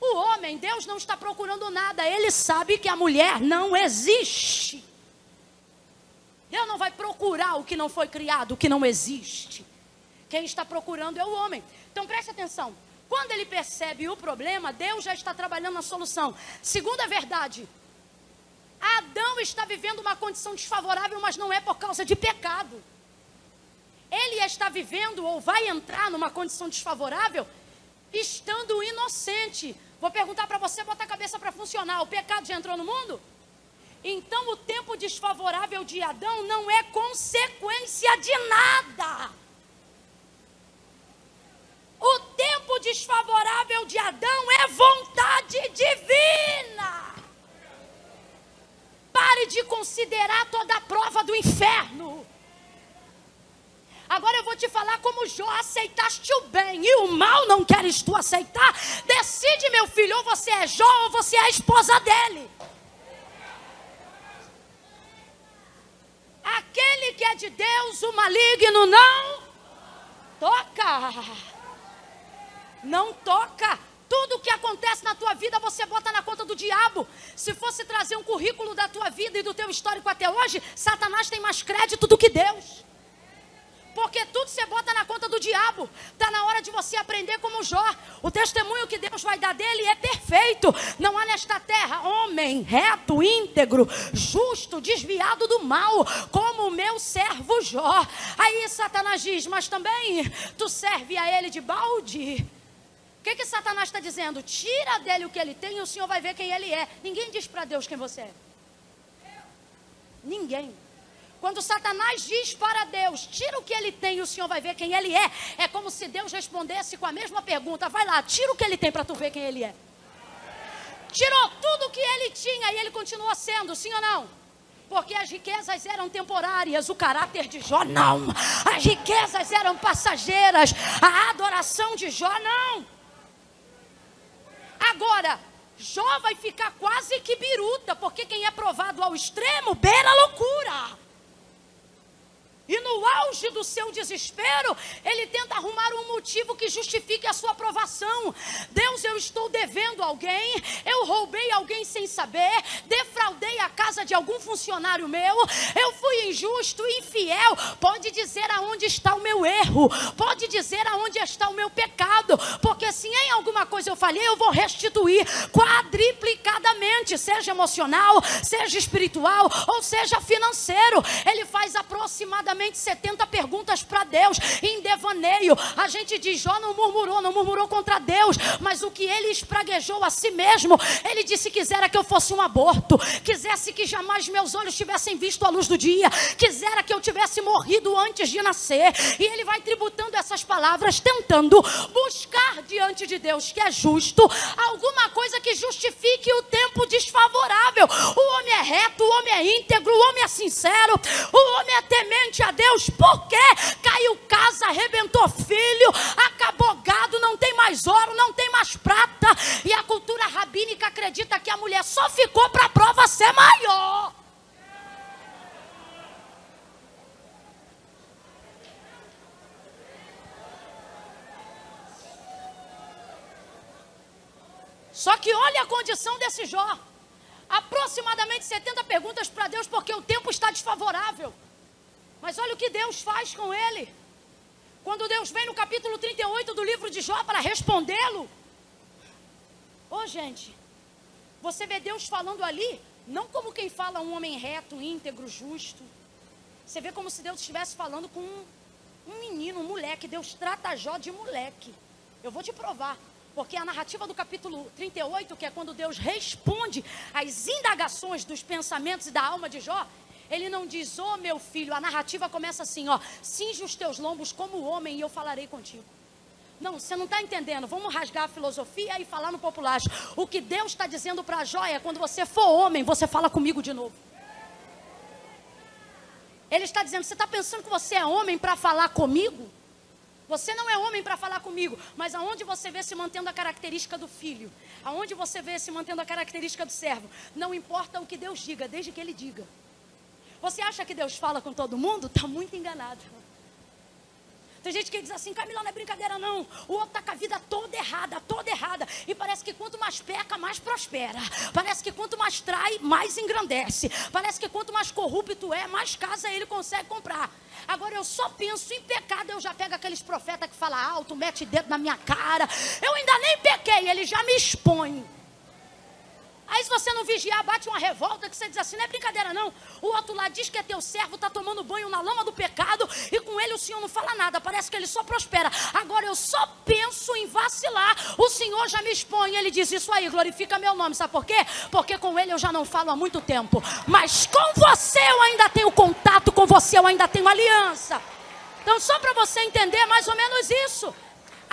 O homem, Deus não está procurando nada, ele sabe que a mulher não existe. Deus não vai procurar o que não foi criado, o que não existe. Quem está procurando é o homem. Então preste atenção. Quando ele percebe o problema, Deus já está trabalhando na solução. Segunda verdade, Adão está vivendo uma condição desfavorável, mas não é por causa de pecado. Ele está vivendo ou vai entrar numa condição desfavorável estando inocente. Vou perguntar para você, bota a cabeça para funcionar. O pecado já entrou no mundo? Então o tempo desfavorável de Adão não é consequência de nada. O tempo desfavorável de Adão é vontade divina. Pare de considerar toda a prova do inferno. Agora eu vou te falar como Jó aceitaste o bem e o mal não queres tu aceitar. Decide, meu filho, ou você é Jó ou você é a esposa dele. Aquele que é de Deus, o maligno não toca. Não toca. Tudo que acontece na tua vida você bota na conta do diabo. Se fosse trazer um currículo da tua vida e do teu histórico até hoje, Satanás tem mais crédito do que Deus. Porque tudo você bota na conta do diabo. Está na hora de você aprender como Jó. O testemunho que Deus vai dar dele é perfeito. Não há nesta terra homem reto, íntegro, justo, desviado do mal, como o meu servo Jó. Aí Satanás diz: Mas também tu serve a ele de balde. Que, que Satanás está dizendo? Tira dele o que ele tem e o Senhor vai ver quem ele é. Ninguém diz para Deus quem você é. Ninguém. Quando Satanás diz para Deus, tira o que ele tem e o Senhor vai ver quem ele é, é como se Deus respondesse com a mesma pergunta: vai lá, tira o que ele tem para tu ver quem ele é. Tirou tudo o que ele tinha e ele continua sendo, sim ou não? Porque as riquezas eram temporárias, o caráter de Jó não. As riquezas eram passageiras, a adoração de Jó não. Agora, Jó vai ficar quase que biruta, porque quem é provado ao extremo beira a loucura. E no auge do seu desespero, ele tenta arrumar um motivo que justifique a sua aprovação. Deus, eu estou devendo alguém, eu roubei alguém sem saber, defraudei a casa de algum funcionário meu, eu fui injusto, infiel. Pode dizer aonde está o meu erro, pode dizer aonde está o meu pecado, porque se em alguma coisa eu falhei, eu vou restituir quadriplicadamente, seja emocional, seja espiritual ou seja financeiro. Ele faz aproximadamente aproximadamente 70 perguntas para Deus em devaneio. A gente diz: Jó não murmurou, não murmurou contra Deus, mas o que ele espraguejou a si mesmo, ele disse: quisera que eu fosse um aborto, quisesse que jamais meus olhos tivessem visto a luz do dia, quisera que eu tivesse morrido antes de nascer. E ele vai tributando essas palavras, tentando buscar diante de Deus, que é justo, alguma coisa que justifique o tempo desfavorável. O homem é reto, o homem é íntegro, o homem é sincero, o homem é temente a Deus, porque caiu casa, arrebentou filho, acabou gado, não tem mais ouro, não tem mais prata. E a cultura rabínica acredita que a mulher só ficou para a prova ser maior. Só que olha a condição desse Jó. Aproximadamente 70 perguntas para Deus, porque o tempo está desfavorável. Mas olha o que Deus faz com ele. Quando Deus vem no capítulo 38 do livro de Jó para respondê-lo. Ô oh, gente, você vê Deus falando ali, não como quem fala um homem reto, íntegro, justo. Você vê como se Deus estivesse falando com um, um menino, um moleque. Deus trata Jó de moleque. Eu vou te provar. Porque a narrativa do capítulo 38, que é quando Deus responde às indagações dos pensamentos e da alma de Jó, ele não diz, ô oh, meu filho, a narrativa começa assim, ó, cinge os teus lombos como homem e eu falarei contigo. Não, você não está entendendo. Vamos rasgar a filosofia e falar no popular. O que Deus está dizendo para Jó é: quando você for homem, você fala comigo de novo. Ele está dizendo: você está pensando que você é homem para falar comigo? Você não é homem para falar comigo, mas aonde você vê se mantendo a característica do filho, aonde você vê se mantendo a característica do servo, não importa o que Deus diga, desde que Ele diga. Você acha que Deus fala com todo mundo? Está muito enganado. Tem gente que diz assim, Camila, não é brincadeira não. O outro está com a vida toda errada, toda errada. E parece que quanto mais peca, mais prospera. Parece que quanto mais trai, mais engrandece. Parece que quanto mais corrupto é, mais casa ele consegue comprar. Agora eu só penso em pecado, eu já pego aqueles profetas que falam alto, mete dedo na minha cara. Eu ainda nem pequei, ele já me expõe. Aí se você não vigiar, bate uma revolta que você diz assim, não é brincadeira não. O outro lá diz que é teu servo, está tomando banho na lama do pecado e com ele o Senhor não fala nada, parece que ele só prospera. Agora eu só penso em vacilar, o Senhor já me expõe, ele diz isso aí, glorifica meu nome, sabe por quê? Porque com ele eu já não falo há muito tempo, mas com você eu ainda tenho contato, com você eu ainda tenho aliança. Então só para você entender mais ou menos isso.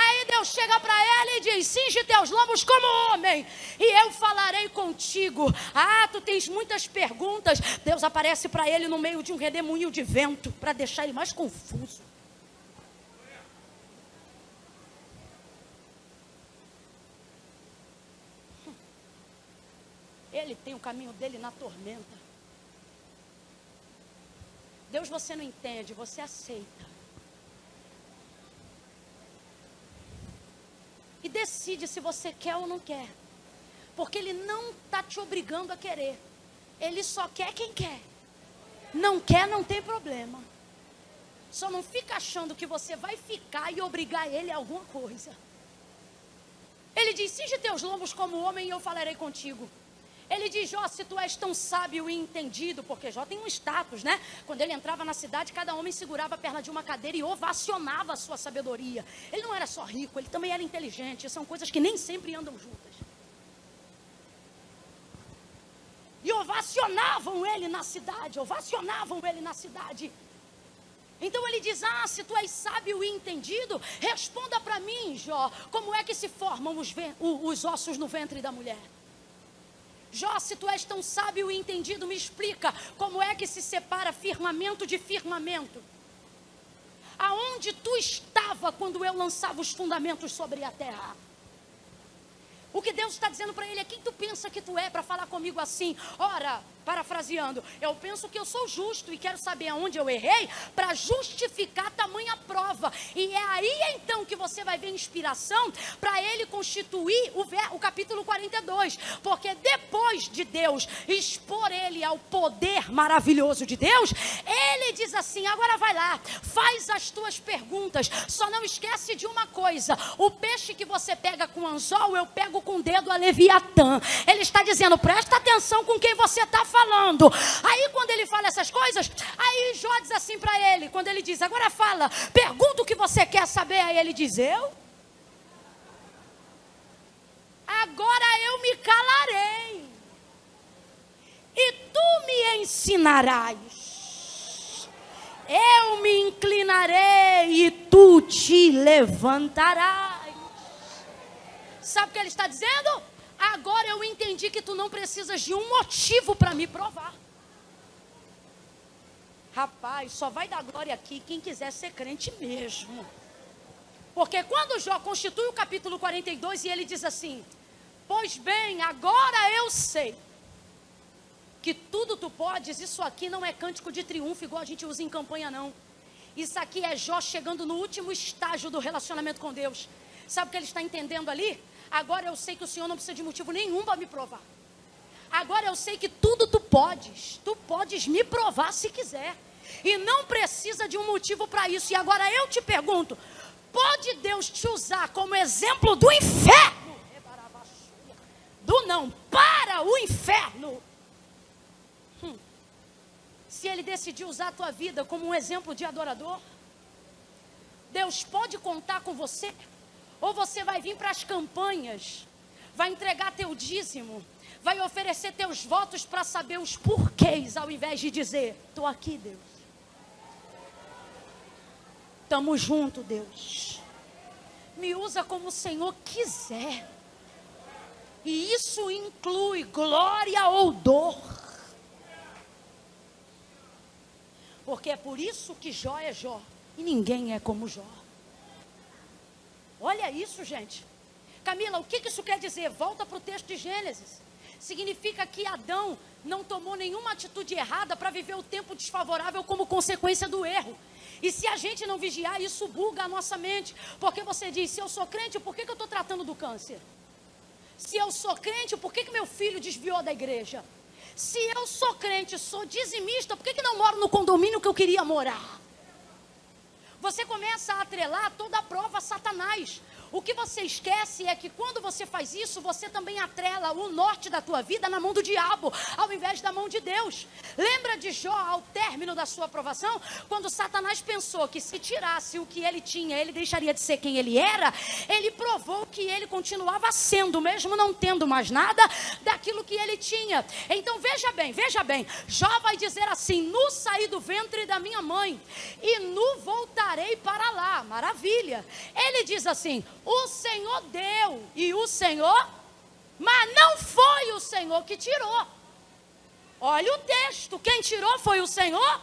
Aí Deus chega para ela e diz: Cinge teus lombos como homem, e eu falarei contigo. Ah, tu tens muitas perguntas. Deus aparece para ele no meio de um redemoinho de vento, para deixar ele mais confuso. Ele tem o caminho dele na tormenta. Deus você não entende, você aceita. E decide se você quer ou não quer. Porque ele não está te obrigando a querer. Ele só quer quem quer. Não quer, não tem problema. Só não fica achando que você vai ficar e obrigar ele a alguma coisa. Ele diz: Cinge teus lombos como homem e eu falarei contigo. Ele diz, Jó, se tu és tão sábio e entendido, porque Jó tem um status, né? Quando ele entrava na cidade, cada homem segurava a perna de uma cadeira e ovacionava a sua sabedoria. Ele não era só rico, ele também era inteligente. São coisas que nem sempre andam juntas. E ovacionavam ele na cidade, ovacionavam ele na cidade. Então ele diz: Ah, se tu és sábio e entendido, responda para mim, Jó, como é que se formam os, os ossos no ventre da mulher? Jó, se tu és tão sábio e entendido, me explica como é que se separa firmamento de firmamento. Aonde tu estava quando eu lançava os fundamentos sobre a terra? O que Deus está dizendo para ele é: quem tu pensa que tu é para falar comigo assim? Ora, parafraseando, eu penso que eu sou justo e quero saber aonde eu errei para justificar tamanha prova. E é aí então que você vai ver inspiração para ele constituir o, o capítulo 42. Porque depois de Deus expor ele ao poder maravilhoso de Deus, ele diz assim: agora vai lá, faz as tuas perguntas, só não esquece de uma coisa: o peixe que você pega com anzol, eu pego com o dedo a Leviatã. Ele está dizendo: presta atenção com quem você está falando. Aí, quando ele fala essas coisas, aí Jó diz assim para ele: quando ele diz, agora fala, pergunta o que você quer saber. Aí ele diz: eu? Agora eu me calarei, e tu me ensinarás. Eu me inclinarei e tu te levantarás. Sabe o que ele está dizendo? Agora eu entendi que tu não precisas de um motivo para me provar. Rapaz, só vai dar glória aqui quem quiser ser crente mesmo. Porque quando Jó constitui o capítulo 42 e ele diz assim: Pois bem, agora eu sei que tudo tu podes, isso aqui não é cântico de triunfo igual a gente usa em campanha, não. Isso aqui é Jó chegando no último estágio do relacionamento com Deus. Sabe o que ele está entendendo ali? Agora eu sei que o Senhor não precisa de motivo nenhum para me provar. Agora eu sei que tudo tu podes. Tu podes me provar se quiser. E não precisa de um motivo para isso. E agora eu te pergunto: pode Deus te usar como exemplo do inferno? Do não para o inferno. Hum. Se ele decidir usar a tua vida como um exemplo de adorador, Deus pode contar com você? Ou você vai vir para as campanhas, vai entregar teu dízimo, vai oferecer teus votos para saber os porquês, ao invés de dizer: Estou aqui, Deus. Estamos junto, Deus. Me usa como o Senhor quiser. E isso inclui glória ou dor. Porque é por isso que Jó é Jó. E ninguém é como Jó. Olha isso, gente. Camila, o que isso quer dizer? Volta para o texto de Gênesis. Significa que Adão não tomou nenhuma atitude errada para viver o tempo desfavorável como consequência do erro. E se a gente não vigiar, isso buga a nossa mente. Porque você diz: se eu sou crente, por que, que eu estou tratando do câncer? Se eu sou crente, por que, que meu filho desviou da igreja? Se eu sou crente, sou dizimista, por que, que não moro no condomínio que eu queria morar? Você começa a atrelar toda a prova a Satanás. O que você esquece é que quando você faz isso, você também atrela o norte da tua vida na mão do diabo, ao invés da mão de Deus. Lembra de Jó ao término da sua aprovação? Quando Satanás pensou que se tirasse o que ele tinha, ele deixaria de ser quem ele era, ele provou que ele continuava sendo, mesmo não tendo mais nada daquilo que ele tinha. Então veja bem, veja bem, Jó vai dizer assim: Nu saí do ventre da minha mãe, e nu voltarei para lá. Maravilha. Ele diz assim: o Senhor deu e o Senhor, mas não foi o Senhor que tirou. Olha o texto: quem tirou foi o Senhor?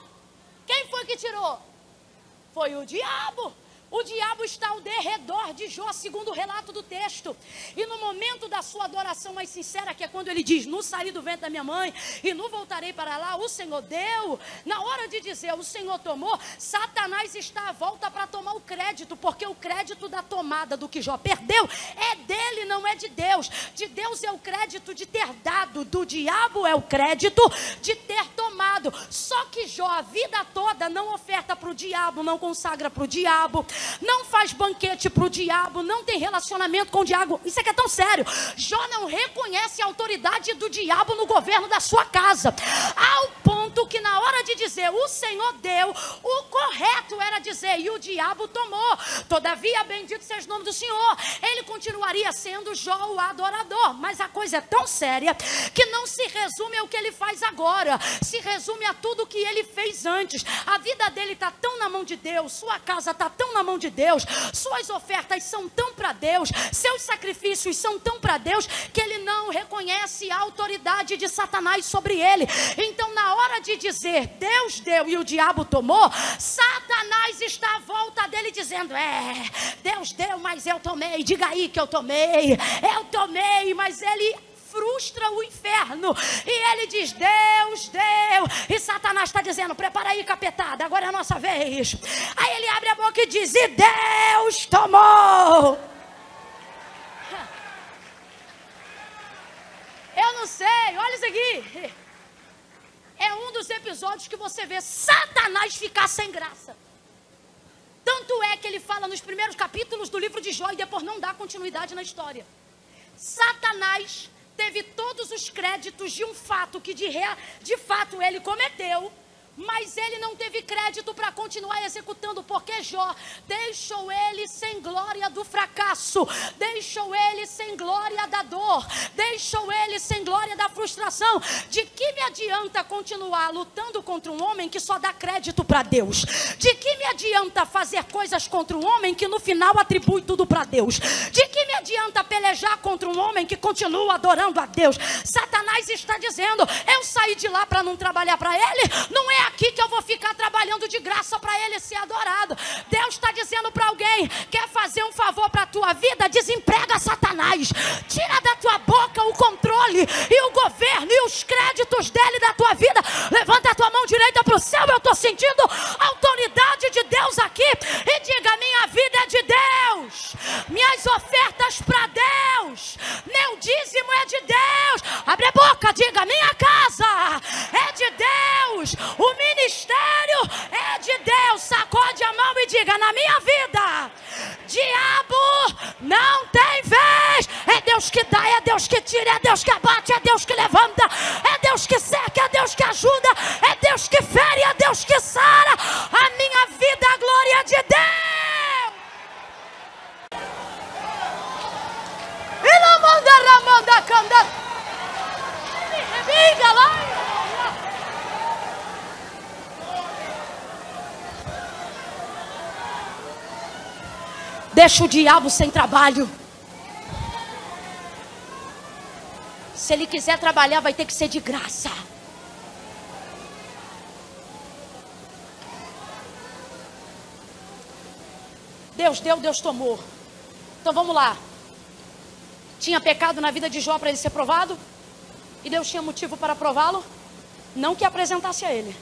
Quem foi que tirou? Foi o diabo. O diabo está ao derredor de Jó, segundo o relato do texto. E no momento da sua adoração mais sincera, que é quando ele diz: No saí do vento da minha mãe e não voltarei para lá, o Senhor deu. Na hora de dizer o Senhor tomou, Satanás está à volta para tomar o crédito, porque o crédito da tomada do que Jó perdeu é dele, não é de Deus. De Deus é o crédito de ter dado, do diabo é o crédito de ter tomado. Só que Jó, a vida toda, não oferta para o diabo, não consagra para o diabo não faz banquete para o diabo, não tem relacionamento com o diabo. Isso é que é tão sério. Jó não reconhece a autoridade do diabo no governo da sua casa, ao ponto que na hora de dizer o Senhor deu, o correto era dizer e o diabo tomou. Todavia, bendito seja o nome do Senhor. Ele continuaria sendo Jó o adorador, mas a coisa é tão séria que não se resume ao que ele faz agora, se resume a tudo que ele fez antes. A vida dele está tão na mão de Deus, sua casa está tão na mão de Deus, suas ofertas são tão para Deus, seus sacrifícios são tão para Deus, que ele não reconhece a autoridade de Satanás sobre ele. Então, na hora de dizer Deus deu e o diabo tomou, Satanás está à volta dele dizendo: É, Deus deu, mas eu tomei. Diga aí que eu tomei, eu tomei, mas ele frustra o inferno. E ele diz: Deus deu. E Satanás está dizendo: Prepara aí, capetada, agora é a nossa vez. Aí ele abre a boca e diz: E Deus tomou. Eu não sei, olha isso aqui. É um dos episódios que você vê Satanás ficar sem graça. Tanto é que ele fala nos primeiros capítulos do livro de Jó e depois não dá continuidade na história. Satanás teve todos os créditos de um fato que de, rea, de fato ele cometeu mas ele não teve crédito para continuar executando, porque Jó deixou ele sem glória do fracasso, deixou ele sem glória da dor, deixou ele sem glória da frustração. De que me adianta continuar lutando contra um homem que só dá crédito para Deus? De que me adianta fazer coisas contra um homem que no final atribui tudo para Deus? De que me adianta pelejar contra um homem que continua adorando a Deus? Satanás está dizendo: eu saí de lá para não trabalhar para ele, não é aqui que eu vou ficar trabalhando de graça para Ele ser adorado. Deus está dizendo para alguém: quer fazer um favor para a tua vida? Desemprega Satanás. Tira da tua boca o controle e o governo e os créditos dele da tua vida. Levanta a tua mão direita para o céu. Eu estou sentindo a autoridade de Deus aqui. E diga: minha vida é de Deus. Minhas ofertas para Deus. Meu dízimo é de Deus. Abre a boca, diga: minha casa é de Deus. O ministério é de Deus. Sacode a mão e diga: na minha vida, diabo não tem vez. É Deus que dá, é Deus que tira, é Deus que abate, é Deus que levanta, é Deus que seca, é Deus que ajuda, é Deus que fere, é Deus que sara. A minha vida, é a glória de Deus. E não manda, não manda, canda. Diga lá. Deixa o diabo sem trabalho. Se ele quiser trabalhar, vai ter que ser de graça. Deus deu, Deus tomou. Então vamos lá. Tinha pecado na vida de Jó para ele ser provado? E Deus tinha motivo para prová-lo? Não que apresentasse a ele.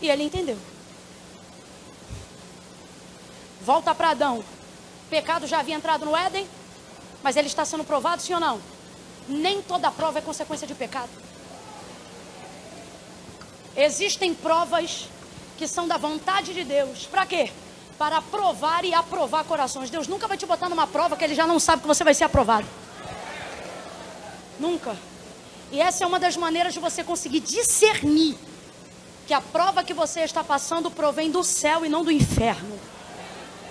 E ele entendeu. Volta para Adão. Pecado já havia entrado no Éden, mas ele está sendo provado, sim ou não? Nem toda prova é consequência de pecado. Existem provas que são da vontade de Deus. Para quê? Para provar e aprovar corações. Deus nunca vai te botar numa prova que ele já não sabe que você vai ser aprovado. Nunca. E essa é uma das maneiras de você conseguir discernir que a prova que você está passando provém do céu e não do inferno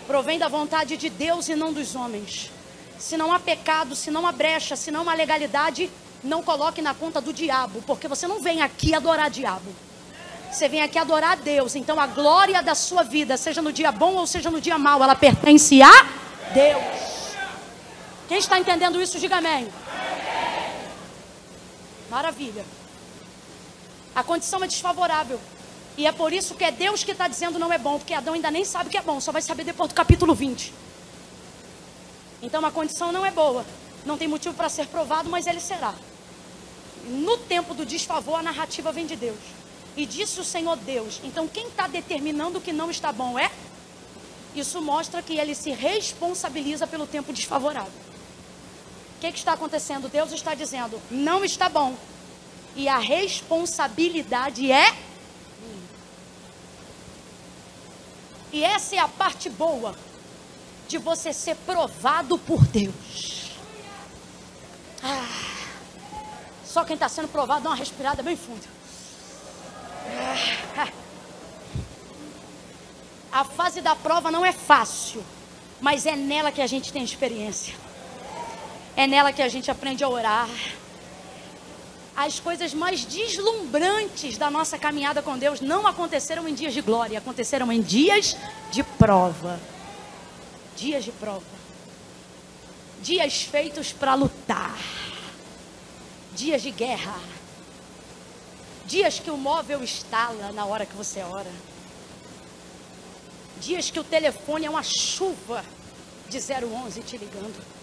provém da vontade de Deus e não dos homens. Se não há pecado, se não há brecha, se não há legalidade, não coloque na conta do diabo, porque você não vem aqui adorar diabo. Você vem aqui adorar a Deus. Então a glória da sua vida, seja no dia bom ou seja no dia mau, ela pertence a Deus. Quem está entendendo isso, diga amém. Maravilha. A condição é desfavorável. E é por isso que é Deus que está dizendo não é bom, porque Adão ainda nem sabe que é bom, só vai saber depois do capítulo 20. Então a condição não é boa, não tem motivo para ser provado, mas ele será. No tempo do desfavor, a narrativa vem de Deus. E disse o Senhor Deus. Então quem está determinando que não está bom é? Isso mostra que ele se responsabiliza pelo tempo desfavorável. O que, que está acontecendo? Deus está dizendo, não está bom. E a responsabilidade é E essa é a parte boa de você ser provado por Deus. Ah, só quem está sendo provado dá uma respirada bem fundo. Ah, a fase da prova não é fácil, mas é nela que a gente tem experiência. É nela que a gente aprende a orar as coisas mais deslumbrantes da nossa caminhada com Deus não aconteceram em dias de glória, aconteceram em dias de prova. Dias de prova. Dias feitos para lutar. Dias de guerra. Dias que o móvel estala na hora que você ora. Dias que o telefone é uma chuva de 011 te ligando.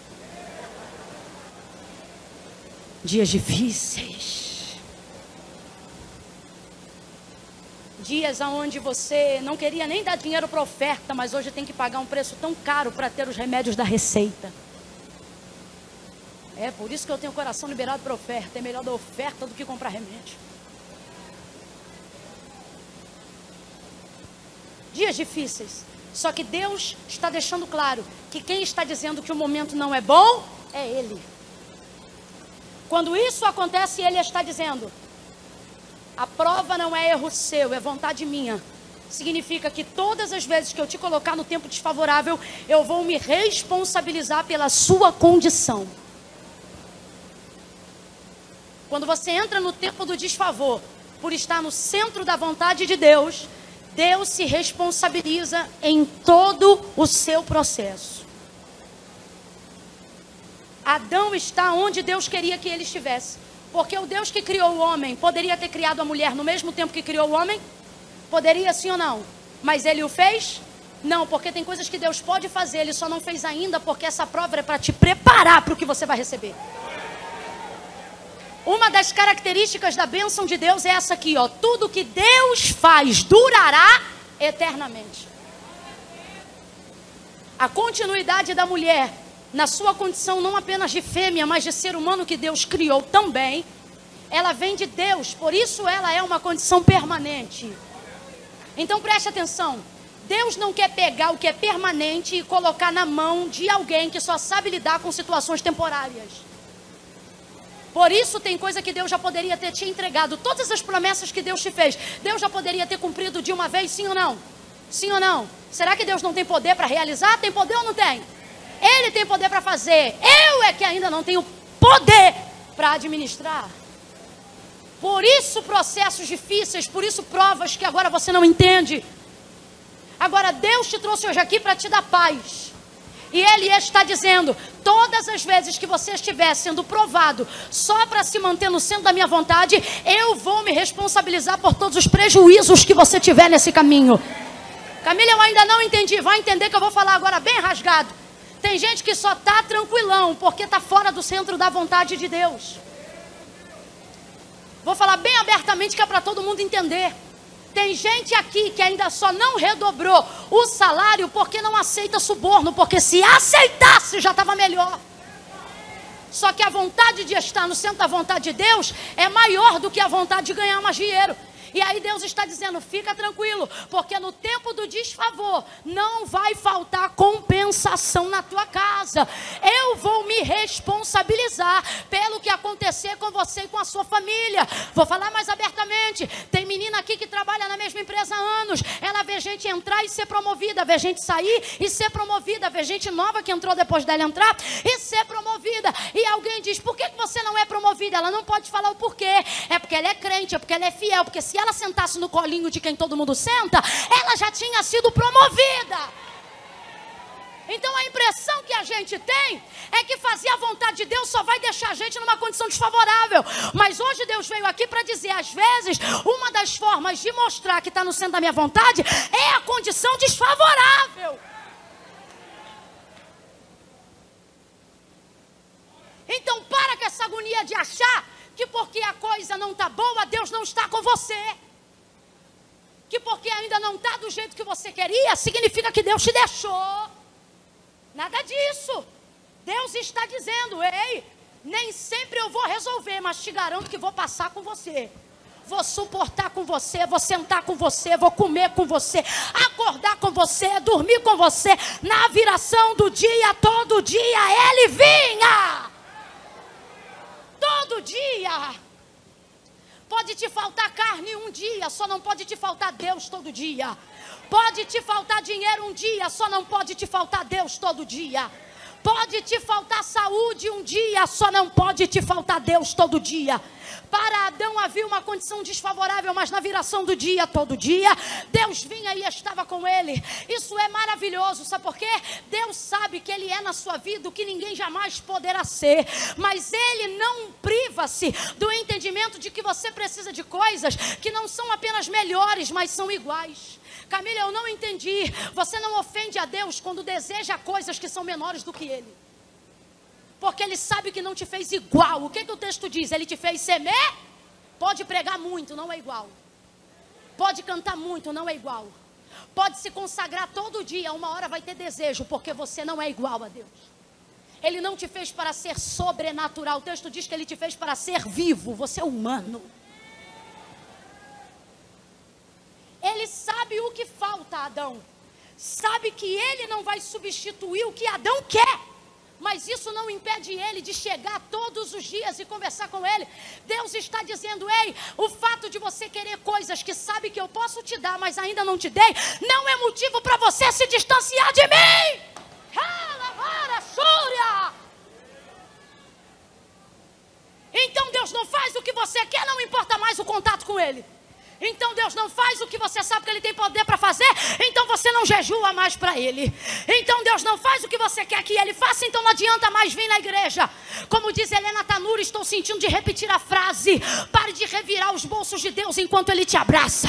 Dias difíceis. Dias onde você não queria nem dar dinheiro para oferta, mas hoje tem que pagar um preço tão caro para ter os remédios da receita. É por isso que eu tenho o coração liberado para oferta. É melhor dar oferta do que comprar remédio. Dias difíceis. Só que Deus está deixando claro que quem está dizendo que o momento não é bom é Ele. Quando isso acontece, ele está dizendo: a prova não é erro seu, é vontade minha. Significa que todas as vezes que eu te colocar no tempo desfavorável, eu vou me responsabilizar pela sua condição. Quando você entra no tempo do desfavor, por estar no centro da vontade de Deus, Deus se responsabiliza em todo o seu processo. Adão está onde Deus queria que ele estivesse. Porque o Deus que criou o homem poderia ter criado a mulher no mesmo tempo que criou o homem? Poderia sim ou não? Mas ele o fez? Não, porque tem coisas que Deus pode fazer, ele só não fez ainda, porque essa prova é para te preparar para o que você vai receber. Uma das características da bênção de Deus é essa aqui, ó. Tudo que Deus faz durará eternamente. A continuidade da mulher na sua condição não apenas de fêmea, mas de ser humano que Deus criou também, ela vem de Deus, por isso ela é uma condição permanente. Então preste atenção: Deus não quer pegar o que é permanente e colocar na mão de alguém que só sabe lidar com situações temporárias. Por isso tem coisa que Deus já poderia ter te entregado. Todas as promessas que Deus te fez, Deus já poderia ter cumprido de uma vez, sim ou não? Sim ou não? Será que Deus não tem poder para realizar? Tem poder ou não tem? Ele tem poder para fazer. Eu é que ainda não tenho poder para administrar. Por isso processos difíceis, por isso provas que agora você não entende. Agora Deus te trouxe hoje aqui para te dar paz. E Ele está dizendo: todas as vezes que você estiver sendo provado só para se manter no centro da minha vontade, eu vou me responsabilizar por todos os prejuízos que você tiver nesse caminho. Camila, eu ainda não entendi. Vai entender que eu vou falar agora bem rasgado. Tem gente que só está tranquilão porque está fora do centro da vontade de Deus. Vou falar bem abertamente que é para todo mundo entender. Tem gente aqui que ainda só não redobrou o salário porque não aceita suborno, porque se aceitasse já estava melhor. Só que a vontade de estar no centro da vontade de Deus é maior do que a vontade de ganhar mais dinheiro. E aí Deus está dizendo: fica tranquilo, porque no tempo do desfavor não vai faltar compensação na tua casa. Eu vou me responsabilizar pelo que acontecer com você e com a sua família. Vou falar mais abertamente. Tem menina aqui que trabalha na mesma empresa há anos. Ela vê gente entrar e ser promovida, vê gente sair e ser promovida, vê gente nova que entrou depois dela entrar e ser promovida. E alguém diz: por que você não é promovida? Ela não pode falar o porquê. É porque ela é crente, é porque ela é fiel, porque se ela sentasse no colinho de quem todo mundo senta, ela já tinha sido promovida. Então a impressão que a gente tem é que fazer a vontade de Deus só vai deixar a gente numa condição desfavorável. Mas hoje Deus veio aqui para dizer: às vezes, uma das formas de mostrar que está no centro da minha vontade é a condição desfavorável. Então para com essa agonia de achar que porque a coisa não está boa, Deus não está com você que porque ainda não está do jeito que você queria, significa que Deus te deixou. Nada disso. Deus está dizendo: ei, nem sempre eu vou resolver, mas te garanto que vou passar com você. Vou suportar com você, vou sentar com você, vou comer com você, acordar com você, dormir com você. Na viração do dia, todo dia, Ele vinha. Pode te faltar carne um dia, só não pode te faltar Deus todo dia. Pode te faltar dinheiro um dia, só não pode te faltar Deus todo dia. Pode te faltar saúde um dia, só não pode te faltar Deus todo dia. Para Adão havia uma condição desfavorável, mas na viração do dia, todo dia, Deus vinha e estava com ele. Isso é maravilhoso, sabe por quê? Deus sabe que Ele é na sua vida o que ninguém jamais poderá ser, mas Ele não priva-se do entendimento de que você precisa de coisas que não são apenas melhores, mas são iguais. Camila, eu não entendi. Você não ofende a Deus quando deseja coisas que são menores do que Ele porque ele sabe que não te fez igual. O que, que o texto diz? Ele te fez semer? Pode pregar muito, não é igual. Pode cantar muito, não é igual. Pode se consagrar todo dia, uma hora vai ter desejo, porque você não é igual a Deus. Ele não te fez para ser sobrenatural. O texto diz que ele te fez para ser vivo. Você é humano. Ele sabe o que falta a Adão. Sabe que ele não vai substituir o que Adão quer mas isso não impede ele de chegar todos os dias e conversar com ele. Deus está dizendo: ei, o fato de você querer coisas que sabe que eu posso te dar, mas ainda não te dei, não é motivo para você se distanciar de mim. Então Deus não faz o que você quer, não importa mais o contato com Ele. Então Deus não faz o que você sabe que Ele tem poder para fazer, então você não jejua mais para Ele. Então Deus não faz o que você quer que Ele faça, então não adianta mais vir na igreja. Como diz Helena Tanura, estou sentindo de repetir a frase: pare de revirar os bolsos de Deus enquanto Ele te abraça.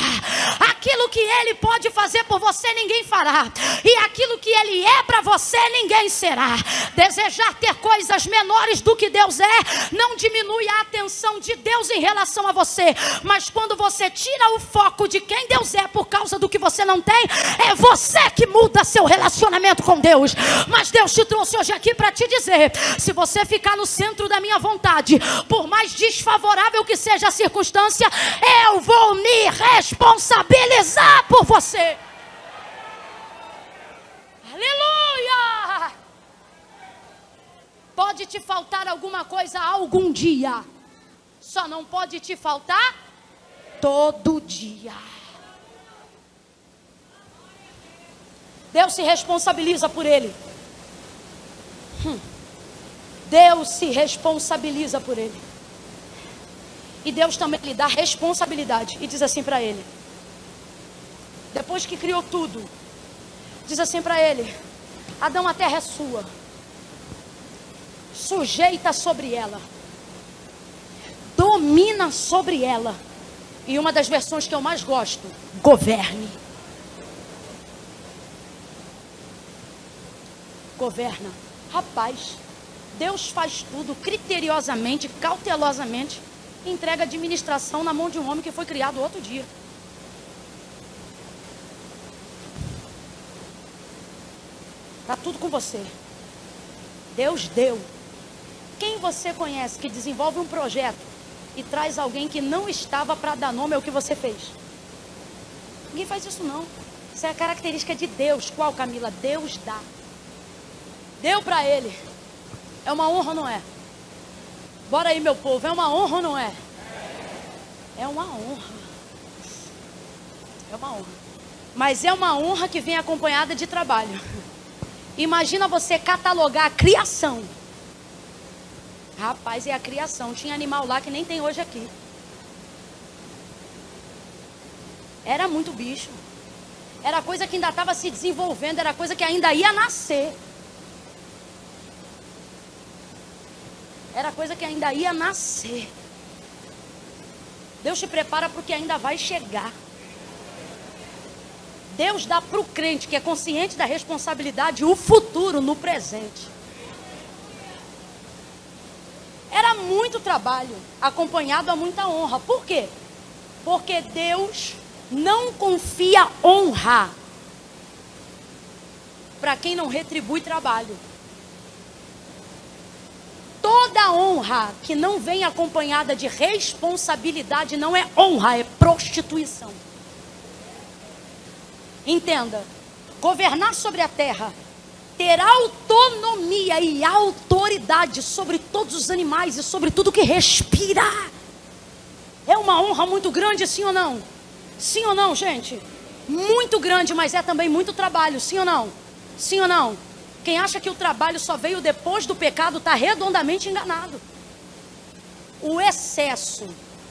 Aquilo que Ele pode fazer por você, ninguém fará. E aquilo que Ele é para você, ninguém será. Desejar ter coisas menores do que Deus é, não diminui a atenção de Deus em relação a você. Mas quando você tira o foco de quem Deus é por causa do que você não tem, é você que muda seu relacionamento com Deus. Mas Deus te trouxe hoje aqui para te dizer: se você ficar no centro da minha vontade, por mais desfavorável que seja a circunstância, eu vou me responsabilizar por você. Aleluia! Pode te faltar alguma coisa algum dia, só não pode te faltar todo dia. Deus se responsabiliza por ele. Hum. Deus se responsabiliza por ele. E Deus também lhe dá responsabilidade e diz assim para ele: depois que criou tudo, diz assim para ele: Adão, a terra é sua, sujeita sobre ela, domina sobre ela. E uma das versões que eu mais gosto, governe. Governa. Rapaz, Deus faz tudo criteriosamente, cautelosamente, entrega a administração na mão de um homem que foi criado outro dia. Está tudo com você. Deus deu. Quem você conhece que desenvolve um projeto e traz alguém que não estava para dar nome ao que você fez? Ninguém faz isso não. Isso é a característica de Deus. Qual, Camila? Deus dá. Deu para ele. É uma honra ou não é? Bora aí, meu povo. É uma honra ou não é? É uma honra. É uma honra. Mas é uma honra que vem acompanhada de trabalho. Imagina você catalogar a criação. Rapaz, é a criação. Tinha animal lá que nem tem hoje aqui. Era muito bicho. Era coisa que ainda estava se desenvolvendo, era coisa que ainda ia nascer. Era coisa que ainda ia nascer. Deus te prepara para o que ainda vai chegar. Deus dá para o crente que é consciente da responsabilidade o futuro no presente. Era muito trabalho, acompanhado a muita honra. Por quê? Porque Deus não confia honra para quem não retribui trabalho. Toda honra que não vem acompanhada de responsabilidade não é honra, é prostituição. Entenda: governar sobre a terra, ter autonomia e autoridade sobre todos os animais e sobre tudo que respira. É uma honra muito grande, sim ou não? Sim ou não, gente? Muito grande, mas é também muito trabalho, sim ou não? Sim ou não? Quem acha que o trabalho só veio depois do pecado está redondamente enganado. O excesso,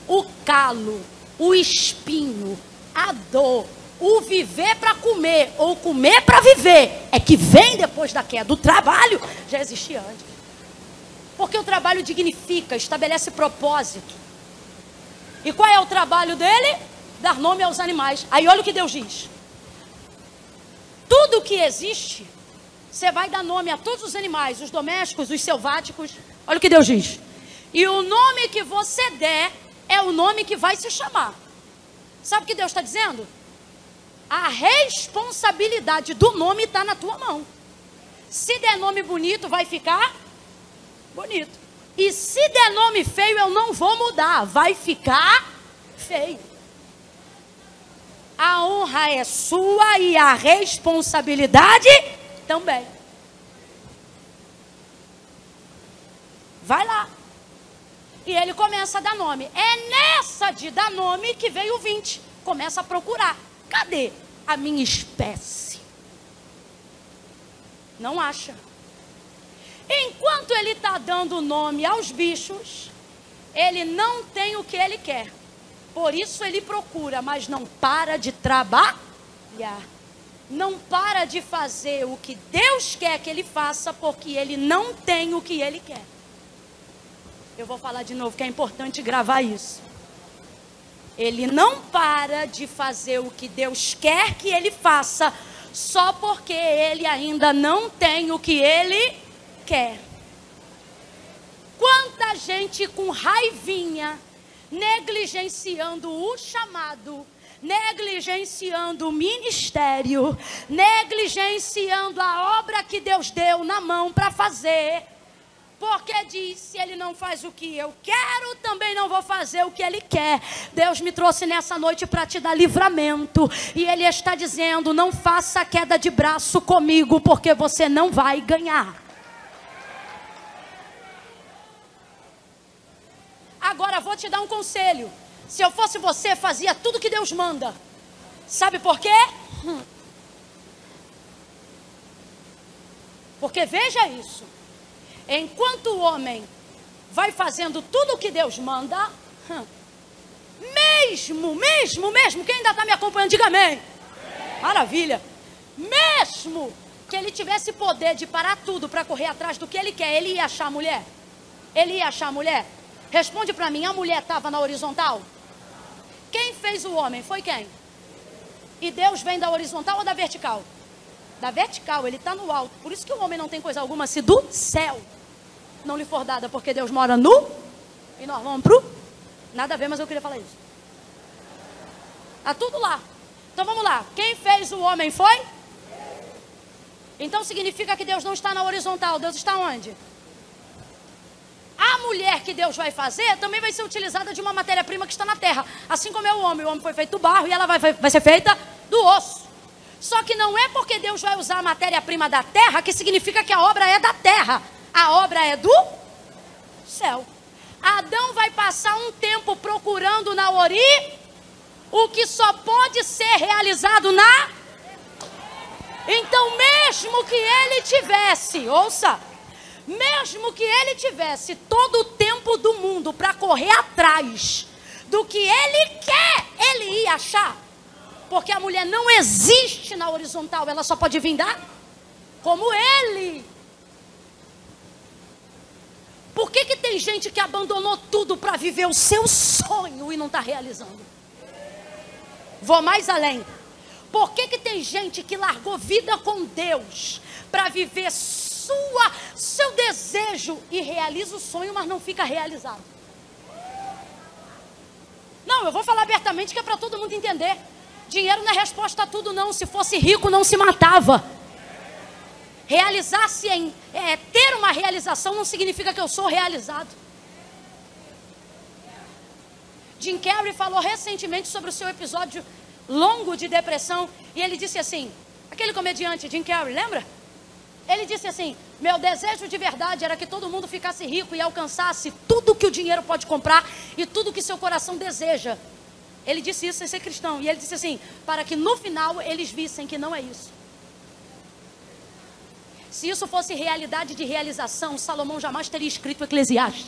o calo, o espinho, a dor, o viver para comer ou comer para viver é que vem depois da queda. O trabalho já existia antes. Porque o trabalho dignifica, estabelece propósito. E qual é o trabalho dele? Dar nome aos animais. Aí olha o que Deus diz. Tudo que existe, você vai dar nome a todos os animais, os domésticos, os selváticos. Olha o que Deus diz. E o nome que você der é o nome que vai se chamar. Sabe o que Deus está dizendo? A responsabilidade do nome está na tua mão. Se der nome bonito, vai ficar bonito. E se der nome feio, eu não vou mudar, vai ficar feio. A honra é sua e a responsabilidade também. Vai lá. E ele começa a dar nome. É nessa de dar nome que veio o 20. Começa a procurar. Cadê a minha espécie? Não acha. Enquanto ele está dando nome aos bichos, ele não tem o que ele quer. Por isso ele procura, mas não para de trabalhar. Não para de fazer o que Deus quer que ele faça, porque ele não tem o que ele quer. Eu vou falar de novo que é importante gravar isso. Ele não para de fazer o que Deus quer que ele faça, só porque ele ainda não tem o que ele quer. Quanta gente com raivinha, negligenciando o chamado, negligenciando o ministério, negligenciando a obra que Deus deu na mão para fazer porque diz: se ele não faz o que eu quero, também não vou fazer o que ele quer. Deus me trouxe nessa noite para te dar livramento. E ele está dizendo: não faça queda de braço comigo, porque você não vai ganhar. Agora vou te dar um conselho. Se eu fosse você, fazia tudo que Deus manda. Sabe por quê? Hum. Porque veja isso. Enquanto o homem vai fazendo tudo o que Deus manda, mesmo, mesmo, mesmo, quem ainda está me acompanhando, diga amém. Maravilha. Mesmo que ele tivesse poder de parar tudo para correr atrás do que ele quer, ele ia achar a mulher? Ele ia achar a mulher? Responde para mim, a mulher estava na horizontal? Quem fez o homem? Foi quem? E Deus vem da horizontal ou da vertical? Da vertical, ele está no alto. Por isso que o homem não tem coisa alguma se do céu não lhe for dada, porque Deus mora no e nós vamos pro nada a ver, mas eu queria falar isso. Está tudo lá. Então vamos lá. Quem fez o homem foi? Então significa que Deus não está na horizontal. Deus está onde? A mulher que Deus vai fazer também vai ser utilizada de uma matéria-prima que está na terra. Assim como é o homem. O homem foi feito do barro e ela vai, vai ser feita do osso. Só que não é porque Deus vai usar a matéria-prima da terra que significa que a obra é da terra. A obra é do céu. Adão vai passar um tempo procurando na Ori o que só pode ser realizado na. Então, mesmo que ele tivesse, ouça, mesmo que ele tivesse todo o tempo do mundo para correr atrás do que ele quer, ele ia achar. Porque a mulher não existe na horizontal, ela só pode vir dar como ele. Por que, que tem gente que abandonou tudo para viver o seu sonho e não está realizando? Vou mais além. Por que, que tem gente que largou vida com Deus para viver sua, seu desejo e realiza o sonho, mas não fica realizado. Não, eu vou falar abertamente que é para todo mundo entender. Dinheiro não é resposta a tudo, não. Se fosse rico, não se matava. Realizar-se em é, ter uma realização não significa que eu sou realizado. Jim Carrey falou recentemente sobre o seu episódio longo de depressão e ele disse assim: aquele comediante Jim Carrey, lembra? Ele disse assim: Meu desejo de verdade era que todo mundo ficasse rico e alcançasse tudo que o dinheiro pode comprar e tudo que seu coração deseja. Ele disse isso sem ser cristão. E ele disse assim: Para que no final eles vissem que não é isso. Se isso fosse realidade de realização, Salomão jamais teria escrito Eclesiastes.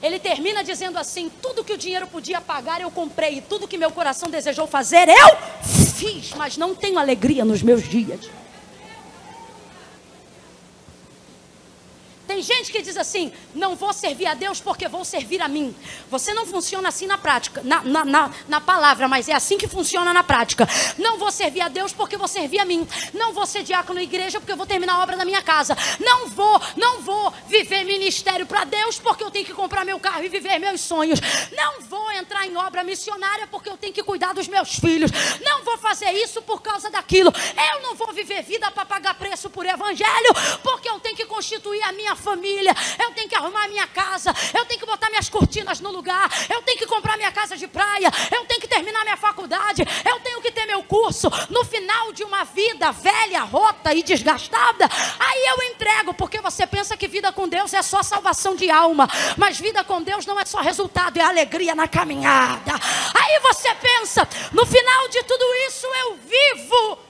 Ele termina dizendo assim: Tudo que o dinheiro podia pagar eu comprei, e tudo que meu coração desejou fazer eu fiz, mas não tenho alegria nos meus dias. Tem gente que diz assim: não vou servir a Deus porque vou servir a mim. Você não funciona assim na prática, na, na, na, na, palavra, mas é assim que funciona na prática. Não vou servir a Deus porque vou servir a mim. Não vou ser diácono na igreja porque eu vou terminar a obra da minha casa. Não vou, não vou viver ministério para Deus porque eu tenho que comprar meu carro e viver meus sonhos. Não vou entrar em obra missionária porque eu tenho que cuidar dos meus filhos. Não vou fazer isso por causa daquilo. Eu não vou viver vida para pagar preço por evangelho porque eu tenho que constituir a minha família, eu tenho que arrumar minha casa, eu tenho que botar minhas cortinas no lugar, eu tenho que comprar minha casa de praia, eu tenho que terminar minha faculdade, eu tenho que ter meu curso. No final de uma vida velha, rota e desgastada, aí eu entrego, porque você pensa que vida com Deus é só salvação de alma, mas vida com Deus não é só resultado, é alegria na caminhada. Aí você pensa, no final de tudo isso eu vivo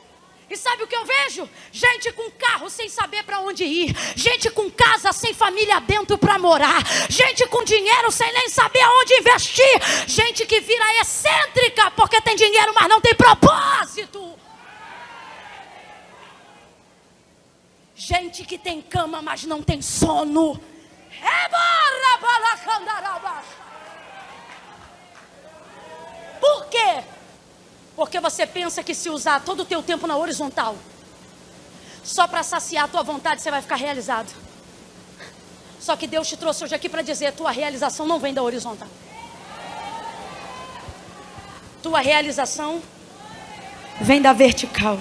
e sabe o que eu vejo? Gente com carro sem saber para onde ir, gente com casa sem família dentro para morar, gente com dinheiro sem nem saber aonde investir, gente que vira excêntrica porque tem dinheiro, mas não tem propósito. Gente que tem cama, mas não tem sono. Por quê? Porque você pensa que se usar todo o teu tempo na horizontal, só para saciar a tua vontade, você vai ficar realizado. Só que Deus te trouxe hoje aqui para dizer: tua realização não vem da horizontal. Tua realização vem da vertical.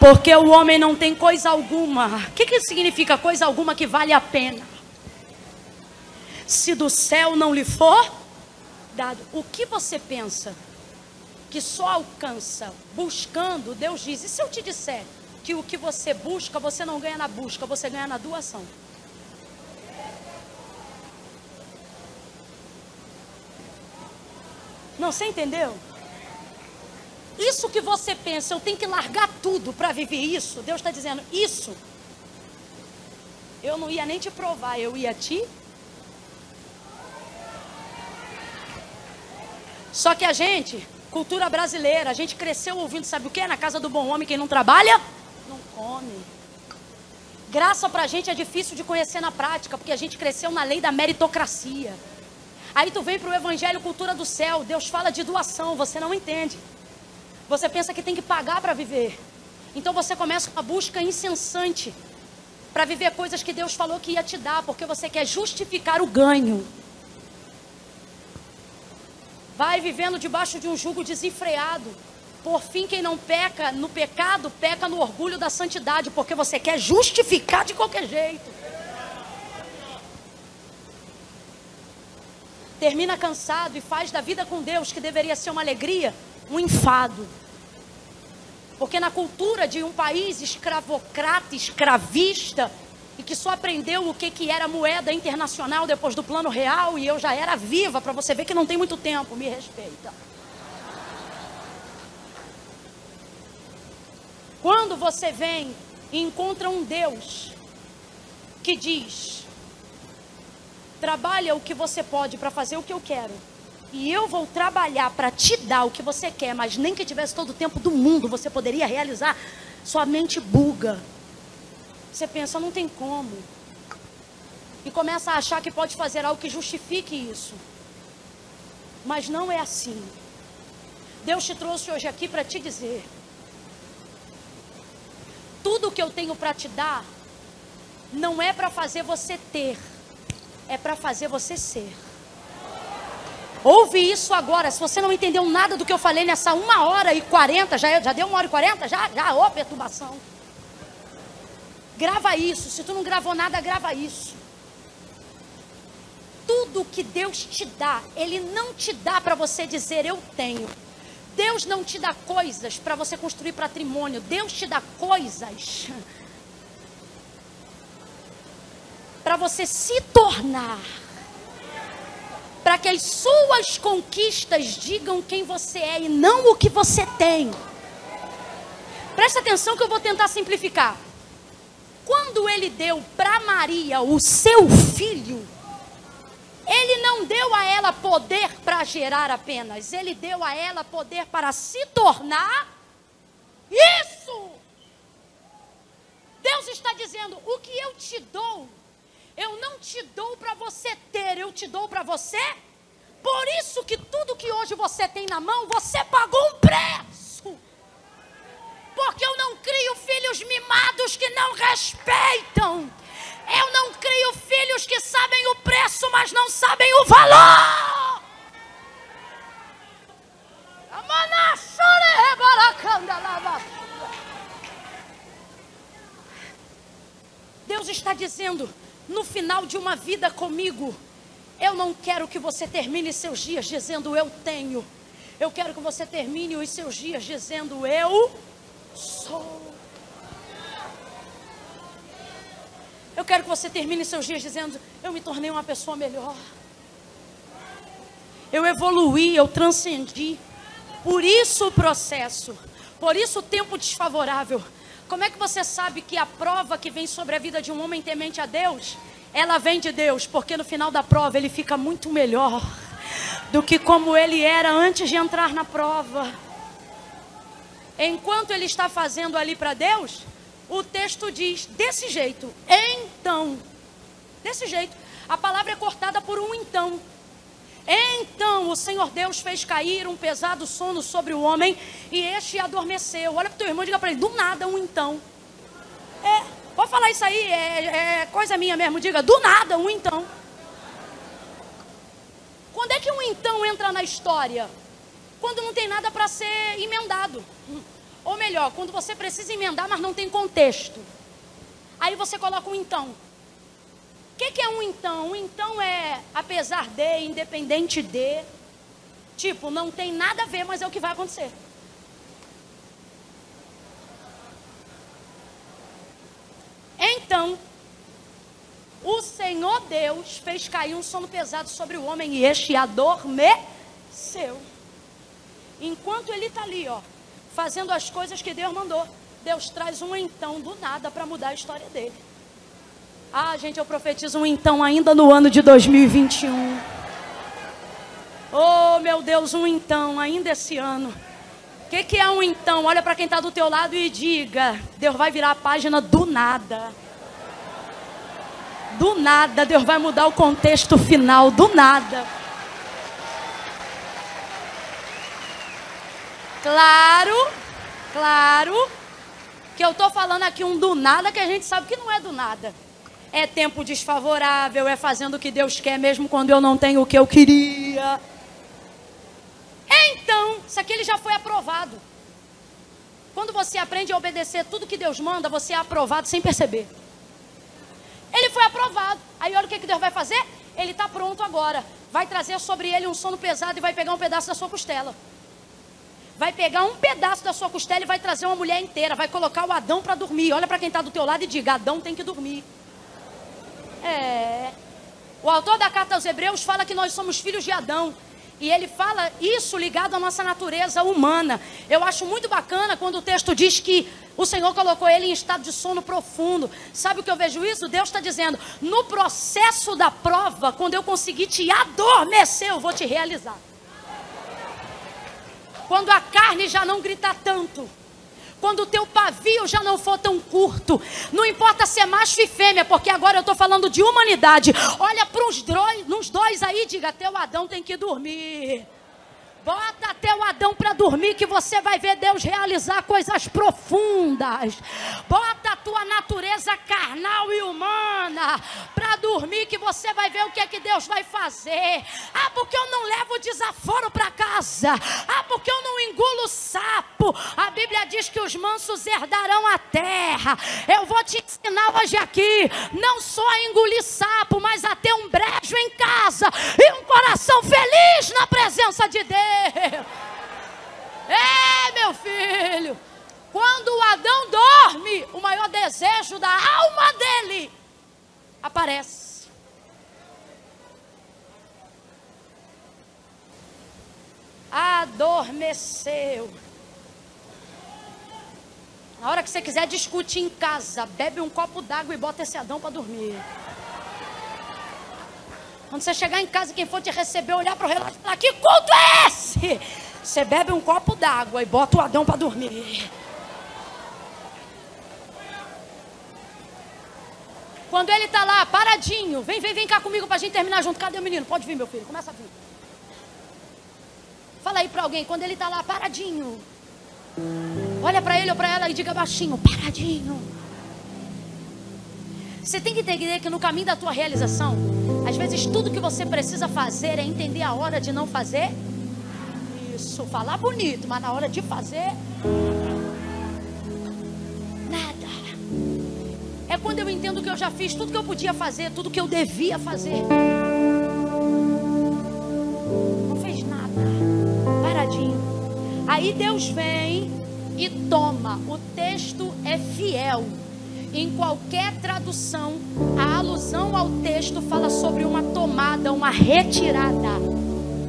Porque o homem não tem coisa alguma. O que, que significa coisa alguma que vale a pena? Se do céu não lhe for dado, o que você pensa? Que só alcança buscando, Deus diz: e se eu te disser que o que você busca, você não ganha na busca, você ganha na doação? Não, você entendeu? Isso que você pensa, eu tenho que largar tudo para viver isso. Deus está dizendo, isso. Eu não ia nem te provar, eu ia te. Só que a gente, cultura brasileira, a gente cresceu ouvindo, sabe o que? Na casa do bom homem, quem não trabalha, não come. Graça para a gente é difícil de conhecer na prática, porque a gente cresceu na lei da meritocracia. Aí tu vem para o evangelho cultura do céu, Deus fala de doação, você não entende. Você pensa que tem que pagar para viver. Então você começa uma busca incessante para viver coisas que Deus falou que ia te dar, porque você quer justificar o ganho. Vai vivendo debaixo de um jugo desenfreado. Por fim, quem não peca no pecado, peca no orgulho da santidade, porque você quer justificar de qualquer jeito. Termina cansado e faz da vida com Deus, que deveria ser uma alegria, um enfado. Porque na cultura de um país escravocrata, escravista, e que só aprendeu o que, que era moeda internacional depois do plano real, e eu já era viva, para você ver que não tem muito tempo, me respeita. Quando você vem e encontra um Deus que diz: trabalha o que você pode para fazer o que eu quero, e eu vou trabalhar para te dar o que você quer, mas nem que tivesse todo o tempo do mundo você poderia realizar, sua mente buga. Você pensa, não tem como. E começa a achar que pode fazer algo que justifique isso. Mas não é assim. Deus te trouxe hoje aqui para te dizer: tudo que eu tenho para te dar não é para fazer você ter, é para fazer você ser. Ouve isso agora. Se você não entendeu nada do que eu falei nessa uma hora e quarenta, já, já deu uma hora e quarenta? Já, já, ô perturbação. Grava isso. Se tu não gravou nada, grava isso. Tudo que Deus te dá, Ele não te dá para você dizer eu tenho. Deus não te dá coisas para você construir patrimônio. Deus te dá coisas para você se tornar. Para que as suas conquistas digam quem você é e não o que você tem. Presta atenção que eu vou tentar simplificar. Quando ele deu para Maria o seu filho, ele não deu a ela poder para gerar apenas, ele deu a ela poder para se tornar isso. Deus está dizendo: o que eu te dou, eu não te dou para você ter, eu te dou para você. Por isso que tudo que hoje você tem na mão, você pagou um preço. Porque eu não crio filhos mimados que não respeitam. Eu não crio filhos que sabem o preço, mas não sabem o valor. Deus está dizendo: no final de uma vida comigo, eu não quero que você termine seus dias dizendo eu tenho. Eu quero que você termine os seus dias dizendo eu sou. Eu quero que você termine seus dias dizendo: Eu me tornei uma pessoa melhor. Eu evoluí, eu transcendi. Por isso o processo, por isso o tempo desfavorável. Como é que você sabe que a prova que vem sobre a vida de um homem temente a Deus, ela vem de Deus? Porque no final da prova ele fica muito melhor do que como ele era antes de entrar na prova. Enquanto ele está fazendo ali para Deus, o texto diz desse jeito, então. Desse jeito. A palavra é cortada por um então. Então o Senhor Deus fez cair um pesado sono sobre o homem e este adormeceu. Olha para o teu irmão e diga para ele: do nada um então. É, pode falar isso aí, é, é coisa minha mesmo. Diga: do nada um então. Quando é que um então entra na história? Quando não tem nada para ser emendado. Ou melhor, quando você precisa emendar, mas não tem contexto. Aí você coloca um então. O que, que, é um então? Um então é apesar de, independente de. Tipo, não tem nada a ver, mas é o que vai acontecer. Então, o Senhor Deus fez cair um sono pesado sobre o homem e este adormeceu. Enquanto ele está ali, ó, fazendo as coisas que Deus mandou, Deus traz um então do nada para mudar a história dele. Ah, gente, eu profetizo um então ainda no ano de 2021. Oh, meu Deus, um então ainda esse ano. O que, que é um então? Olha para quem está do teu lado e diga: Deus vai virar a página do nada. Do nada, Deus vai mudar o contexto final, do nada. Claro, claro, que eu estou falando aqui um do nada que a gente sabe que não é do nada. É tempo desfavorável, é fazendo o que Deus quer, mesmo quando eu não tenho o que eu queria. Então, isso aqui ele já foi aprovado. Quando você aprende a obedecer tudo que Deus manda, você é aprovado sem perceber. Ele foi aprovado. Aí olha o que, que Deus vai fazer? Ele está pronto agora. Vai trazer sobre ele um sono pesado e vai pegar um pedaço da sua costela vai pegar um pedaço da sua costela e vai trazer uma mulher inteira, vai colocar o Adão para dormir. Olha para quem está do teu lado e diga: Adão tem que dormir. É. O autor da carta aos Hebreus fala que nós somos filhos de Adão. E ele fala isso ligado à nossa natureza humana. Eu acho muito bacana quando o texto diz que o Senhor colocou ele em estado de sono profundo. Sabe o que eu vejo isso? Deus está dizendo: no processo da prova, quando eu conseguir te adormecer, eu vou te realizar. Quando a carne já não grita tanto. Quando o teu pavio já não for tão curto. Não importa se é macho e fêmea, porque agora eu estou falando de humanidade. Olha para os dois, aí diga: teu Adão tem que dormir. Bota o Adão para dormir que você vai ver Deus realizar coisas profundas. Bota a tua natureza carnal e humana para dormir que você vai ver o que é que Deus vai fazer. Ah, porque eu não levo desaforo para casa. Ah, porque eu não engulo sapo. A Bíblia diz que os mansos herdarão a terra. Eu vou te ensinar hoje aqui, não só a engolir sapo, mas a ter um brejo em casa e um coração feliz na presença de Deus. É, meu filho. Quando o Adão dorme, o maior desejo da alma dele aparece. Adormeceu. Na hora que você quiser discutir em casa, bebe um copo d'água e bota esse Adão para dormir. Quando você chegar em casa, quem for te receber, olhar para o relógio e falar: Que culto é esse? Você bebe um copo d'água e bota o Adão para dormir. Quando ele está lá, paradinho, vem, vem, vem cá comigo para a gente terminar junto. Cadê o menino? Pode vir, meu filho, começa a vir. Fala aí para alguém, quando ele está lá, paradinho. Olha para ele ou para ela e diga baixinho, paradinho. Você tem que entender que no caminho da tua realização, às vezes tudo que você precisa fazer é entender a hora de não fazer. Isso, falar bonito, mas na hora de fazer, nada. É quando eu entendo que eu já fiz tudo que eu podia fazer, tudo que eu devia fazer. Não fez nada. Paradinho. Aí Deus vem e toma. O texto é fiel em qualquer tradução, a alusão ao texto fala sobre uma tomada, uma retirada.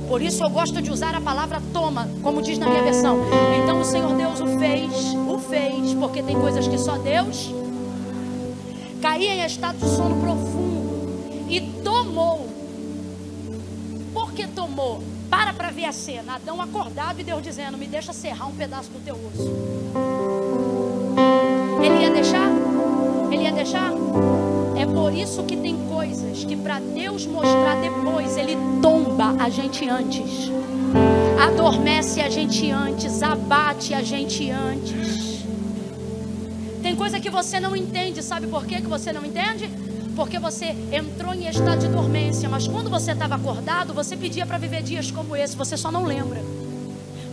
Por isso eu gosto de usar a palavra toma, como diz na minha versão. Então o Senhor Deus o fez, o fez, porque tem coisas que só Deus. Caía em estado de sono profundo e tomou. Por que tomou? Para para ver a cena. Adão acordava e Deus dizendo: Me deixa serrar um pedaço do teu osso. Deixar? É por isso que tem coisas que para Deus mostrar depois, Ele tomba a gente antes. Adormece a gente antes, abate a gente antes. Tem coisa que você não entende, sabe por que você não entende? Porque você entrou em estado de dormência, mas quando você estava acordado, você pedia para viver dias como esse, você só não lembra.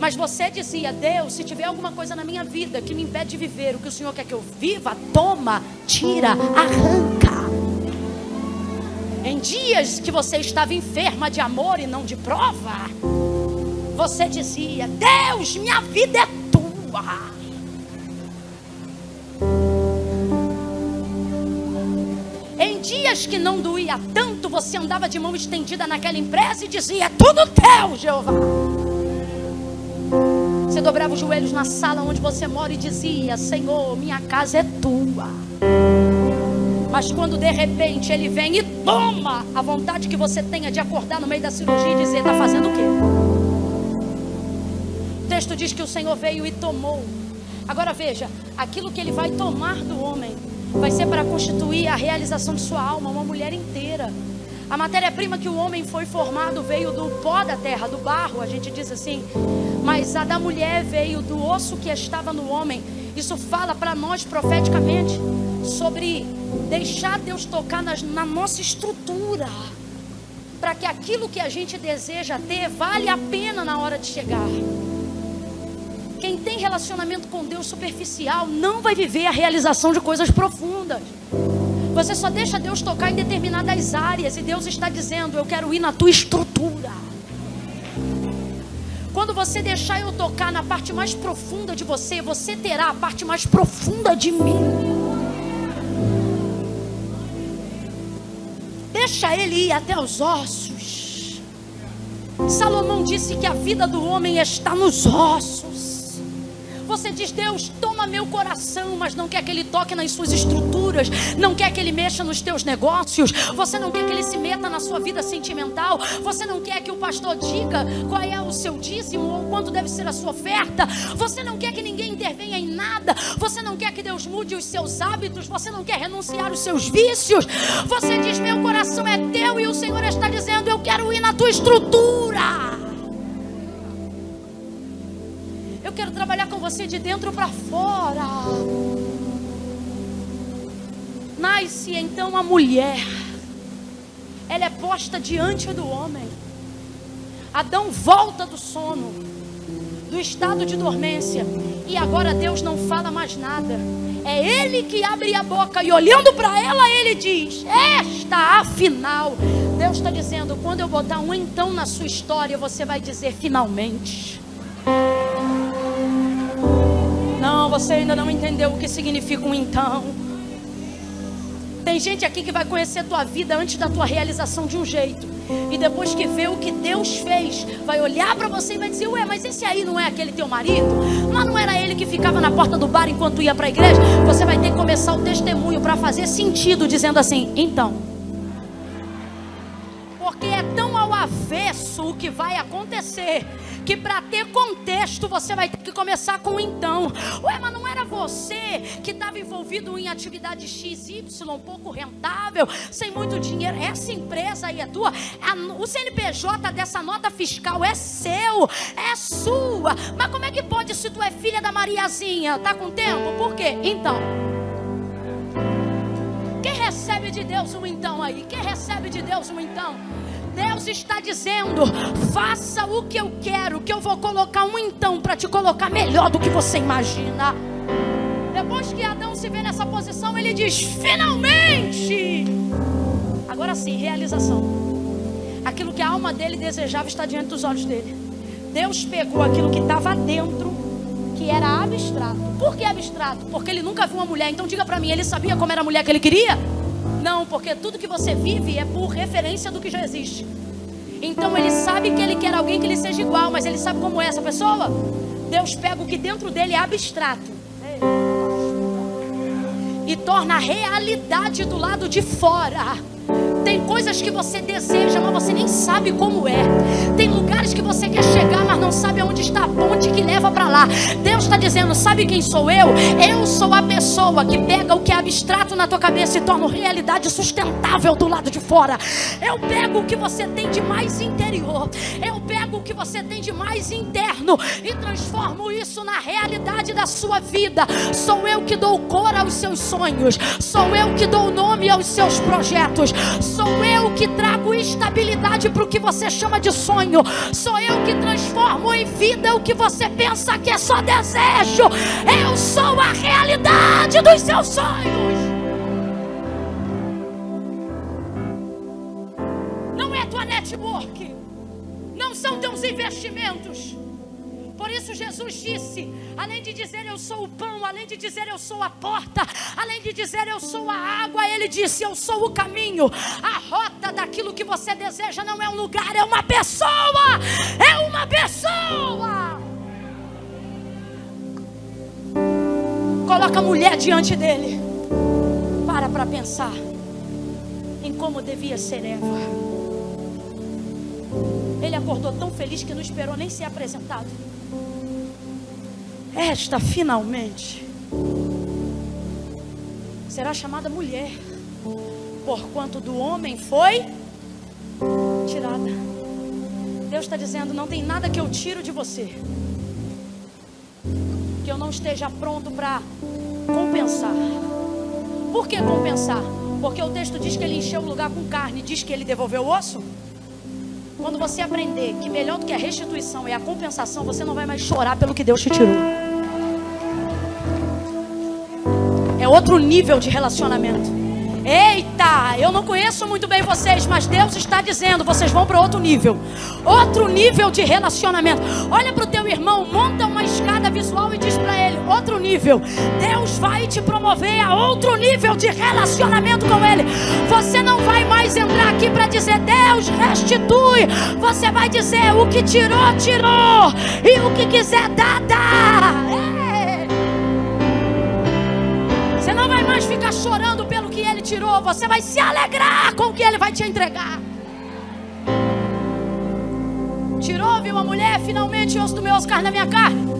Mas você dizia: Deus, se tiver alguma coisa na minha vida que me impede de viver o que o Senhor quer que eu viva, toma, tira, arranca. Em dias que você estava enferma de amor e não de prova, você dizia: Deus, minha vida é tua. Em dias que não doía tanto, você andava de mão estendida naquela empresa e dizia: é Tudo teu, Jeová. Dobrava os joelhos na sala onde você mora e dizia: Senhor, minha casa é tua. Mas quando de repente ele vem e toma a vontade que você tenha de acordar no meio da cirurgia e dizer: Está fazendo o quê? O texto diz que o Senhor veio e tomou. Agora veja: aquilo que ele vai tomar do homem vai ser para constituir a realização de sua alma, uma mulher inteira. A matéria-prima que o homem foi formado veio do pó da terra, do barro, a gente diz assim. Mas a da mulher veio do osso que estava no homem. Isso fala para nós profeticamente sobre deixar Deus tocar nas, na nossa estrutura. Para que aquilo que a gente deseja ter vale a pena na hora de chegar. Quem tem relacionamento com Deus superficial não vai viver a realização de coisas profundas. Você só deixa Deus tocar em determinadas áreas e Deus está dizendo: Eu quero ir na tua estrutura. Quando você deixar eu tocar na parte mais profunda de você, você terá a parte mais profunda de mim. Deixa ele ir até os ossos. Salomão disse que a vida do homem está nos ossos. Você diz, Deus, toma meu coração, mas não quer que Ele toque nas suas estruturas, não quer que Ele mexa nos teus negócios, você não quer que Ele se meta na sua vida sentimental, você não quer que o pastor diga qual é o seu dízimo ou quanto deve ser a sua oferta, você não quer que ninguém intervenha em nada, você não quer que Deus mude os seus hábitos, você não quer renunciar os seus vícios, você diz, meu coração é teu e o Senhor está dizendo, eu quero ir na tua estrutura. Eu quero trabalhar com você de dentro para fora. Nasce então a mulher. Ela é posta diante do homem. Adão volta do sono, do estado de dormência. E agora Deus não fala mais nada. É ele que abre a boca e olhando para ela, ele diz: Esta, afinal. Deus está dizendo: quando eu botar um então na sua história, você vai dizer finalmente. Você ainda não entendeu o que significa um então. Tem gente aqui que vai conhecer tua vida antes da tua realização de um jeito. E depois que vê o que Deus fez, vai olhar para você e vai dizer: Ué, mas esse aí não é aquele teu marido? Mas não era ele que ficava na porta do bar enquanto ia para a igreja? Você vai ter que começar o testemunho para fazer sentido, dizendo assim: Então. Porque é tão ao avesso o que vai acontecer que para ter contexto você vai ter que começar com então. Ué, mas não era você que estava envolvido em atividade XY, pouco rentável, sem muito dinheiro? Essa empresa aí é tua? o CNPJ dessa nota fiscal é seu, é sua. Mas como é que pode se tu é filha da Mariazinha? Tá com tempo? Por quê? Então. Quem recebe de Deus um então aí? Quem recebe de Deus um então? Deus está dizendo: faça o que eu quero, que eu vou colocar um então para te colocar melhor do que você imagina. Depois que Adão se vê nessa posição, ele diz: finalmente. Agora sim, realização. Aquilo que a alma dele desejava está diante dos olhos dele. Deus pegou aquilo que estava dentro, que era abstrato. Por que abstrato? Porque ele nunca viu uma mulher. Então diga para mim, ele sabia como era a mulher que ele queria? Não, porque tudo que você vive é por referência do que já existe. Então ele sabe que ele quer alguém que lhe seja igual, mas ele sabe como é essa pessoa? Deus pega o que dentro dele é abstrato e torna a realidade do lado de fora. Tem coisas que você deseja, mas você nem sabe como é. Tem lugares que você quer chegar, mas não sabe onde está a ponte que leva para lá. Deus está dizendo: sabe quem sou eu? Eu sou a pessoa que pega o que é abstrato na tua cabeça e torna realidade sustentável do lado de fora. Eu pego o que você tem de mais interior. Eu pego o que você tem de mais interno e transformo isso na realidade da sua vida. Sou eu que dou cor aos seus sonhos. Sou eu que dou nome aos seus projetos. Sou eu que trago estabilidade para o que você chama de sonho. Sou eu que transformo em vida o que você pensa que é só desejo. Eu sou a realidade dos seus sonhos. Isso Jesus disse: além de dizer eu sou o pão, além de dizer eu sou a porta, além de dizer eu sou a água, ele disse: eu sou o caminho. A rota daquilo que você deseja não é um lugar, é uma pessoa. É uma pessoa. coloca a mulher diante dele. Para para pensar em como devia ser Eva. Ele acordou tão feliz que não esperou nem ser apresentado. Esta finalmente será chamada mulher, porquanto do homem foi tirada. Deus está dizendo: não tem nada que eu tiro de você, que eu não esteja pronto para compensar. Por que compensar? Porque o texto diz que ele encheu o lugar com carne, diz que ele devolveu o osso. Quando você aprender que melhor do que a restituição é a compensação, você não vai mais chorar pelo que Deus te tirou. É outro nível de relacionamento. Eita, eu não conheço muito bem vocês, mas Deus está dizendo, vocês vão para outro nível. Outro nível de relacionamento. Olha para o teu irmão, monta uma escada visual e diz para ele, outro nível. Deus vai te promover a outro nível de relacionamento com ele. Você não vai mais entrar aqui para dizer Deus restitui. Você vai dizer o que tirou, tirou. E o que quiser dar, dá. Ficar chorando pelo que ele tirou, você vai se alegrar com o que ele vai te entregar. Tirou, viu a mulher, finalmente osso do meu osso, carne da minha carne.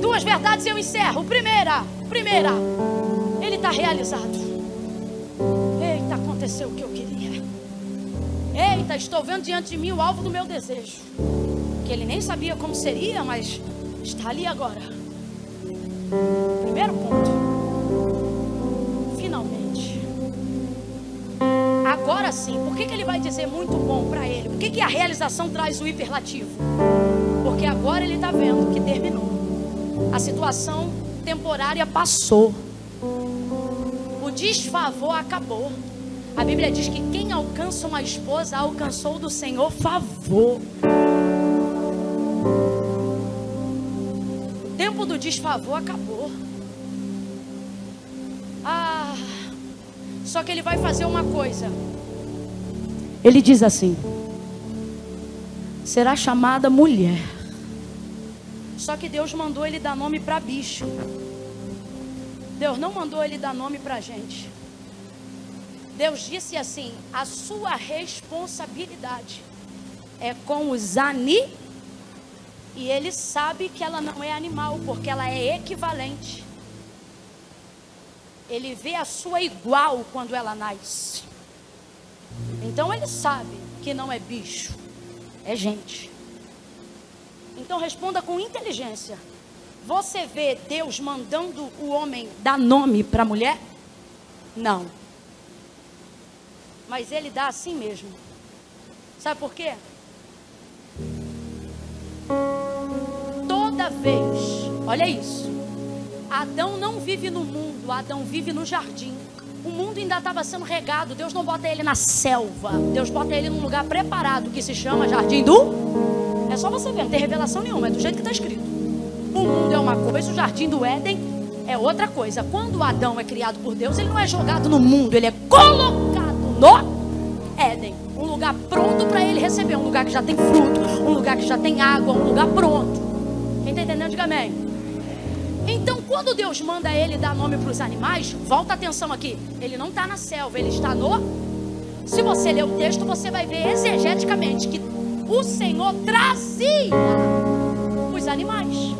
Duas verdades eu encerro. Primeira, primeira, ele está realizado. Eita, aconteceu o que eu queria. Eita, estou vendo diante de mim o alvo do meu desejo. Que ele nem sabia como seria, mas está ali agora. Primeiro ponto. Agora sim, por que, que ele vai dizer muito bom para ele? Por que, que a realização traz o hiperlativo? Porque agora ele está vendo que terminou. A situação temporária passou. O desfavor acabou. A Bíblia diz que quem alcança uma esposa alcançou do Senhor favor. O tempo do desfavor acabou. Só que ele vai fazer uma coisa. Ele diz assim: será chamada mulher. Só que Deus mandou ele dar nome para bicho. Deus não mandou ele dar nome para gente. Deus disse assim: a sua responsabilidade é com os ani. E ele sabe que ela não é animal, porque ela é equivalente. Ele vê a sua igual quando ela nasce. Então ele sabe que não é bicho, é gente. Então responda com inteligência. Você vê Deus mandando o homem dar nome para a mulher? Não. Mas ele dá assim mesmo. Sabe por quê? Toda vez, olha isso. Adão não vive no mundo, Adão vive no jardim. O mundo ainda estava sendo regado. Deus não bota ele na selva. Deus bota ele num lugar preparado que se chama Jardim do. É só você ver, não tem revelação nenhuma, é do jeito que está escrito. O mundo é uma coisa, o Jardim do Éden é outra coisa. Quando Adão é criado por Deus, ele não é jogado no mundo, ele é colocado no Éden. Um lugar pronto para ele receber. Um lugar que já tem fruto, um lugar que já tem água, um lugar pronto. Quem está entendendo, diga amém. Quando Deus manda ele dar nome para os animais, volta atenção aqui. Ele não está na selva, ele está no. Se você ler o texto, você vai ver exegeticamente que o Senhor trazia os animais.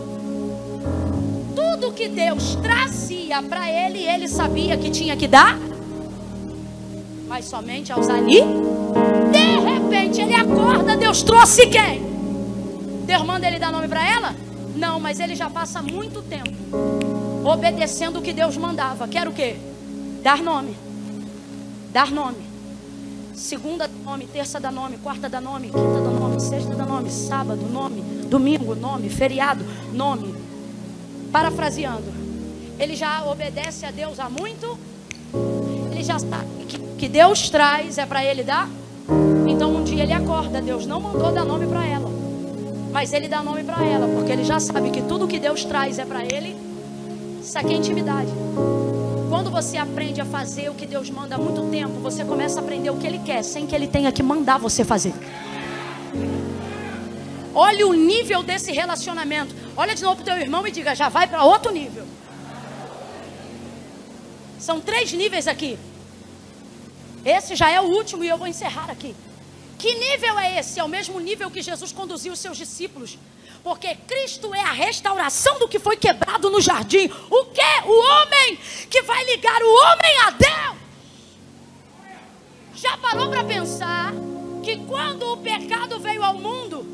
Tudo que Deus trazia para ele, ele sabia que tinha que dar, mas somente aos animais. De repente ele acorda, Deus trouxe quem? Deus manda ele dar nome para ela? Não, mas ele já passa muito tempo obedecendo o que Deus mandava. Quer o quê? Dar nome. Dar nome. Segunda nome, terça dá nome, quarta dá nome, quinta dá nome, sexta dá nome, sábado nome, domingo nome, feriado nome. Parafraseando, ele já obedece a Deus há muito. Ele já sabe que, que Deus traz é para ele dar. Então um dia ele acorda, Deus não mandou dar nome para ela. Mas ele dá nome para ela, porque ele já sabe que tudo que Deus traz é para ele. Isso aqui é intimidade. Quando você aprende a fazer o que Deus manda há muito tempo, você começa a aprender o que Ele quer, sem que Ele tenha que mandar você fazer. Olha o nível desse relacionamento. Olha de novo para o teu irmão e diga: já vai para outro nível. São três níveis aqui. Esse já é o último e eu vou encerrar aqui. Que nível é esse? É o mesmo nível que Jesus conduziu os seus discípulos. Porque Cristo é a restauração do que foi quebrado no jardim. O que? O homem que vai ligar o homem a Deus. Já parou para pensar que quando o pecado veio ao mundo,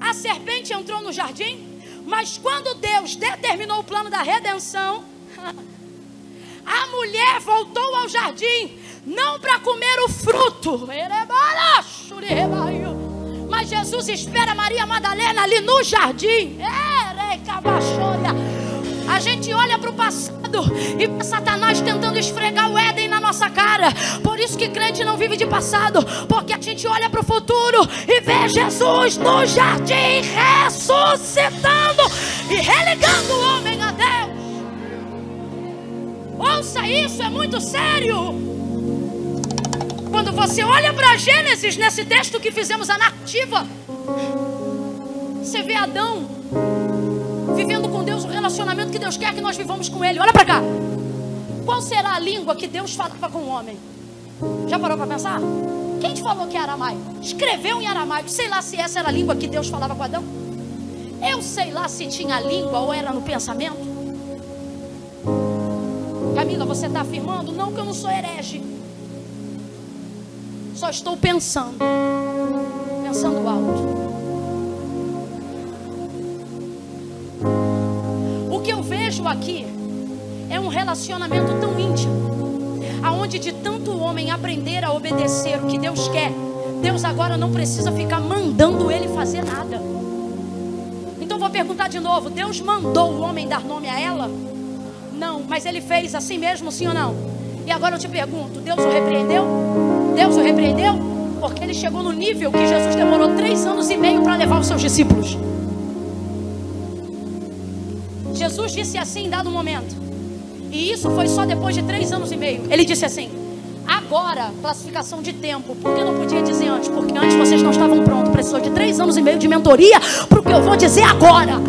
a serpente entrou no jardim? Mas quando Deus determinou o plano da redenção, a mulher voltou ao jardim, não para comer o fruto, mas Jesus espera Maria Madalena ali no jardim. A gente olha para o passado e vê Satanás tentando esfregar o Éden na nossa cara. Por isso que crente não vive de passado, porque a gente olha para o futuro e vê Jesus no jardim ressuscitando e relegando o homem a Deus. Ouça isso, é muito sério. Quando você olha para Gênesis, nesse texto que fizemos a narrativa, você vê Adão vivendo com Deus o relacionamento que Deus quer que nós vivamos com Ele. Olha para cá. Qual será a língua que Deus falava com o homem? Já parou para pensar? Quem te falou que é aramaico? Escreveu em aramaico. Sei lá se essa era a língua que Deus falava com Adão. Eu sei lá se tinha língua ou era no pensamento. Camila, você está afirmando? Não, que eu não sou herege. Só estou pensando. Pensando alto. O que eu vejo aqui é um relacionamento tão íntimo, aonde de tanto homem aprender a obedecer o que Deus quer, Deus agora não precisa ficar mandando ele fazer nada. Então vou perguntar de novo: Deus mandou o homem dar nome a ela? Não, mas ele fez assim mesmo, sim ou não? E agora eu te pergunto: Deus o repreendeu? Deus o repreendeu? Porque ele chegou no nível que Jesus demorou três anos e meio para levar os seus discípulos. Jesus disse assim em dado momento, e isso foi só depois de três anos e meio. Ele disse assim: agora, classificação de tempo, por que não podia dizer antes? Porque antes vocês não estavam prontos, precisou de três anos e meio de mentoria para o que eu vou dizer agora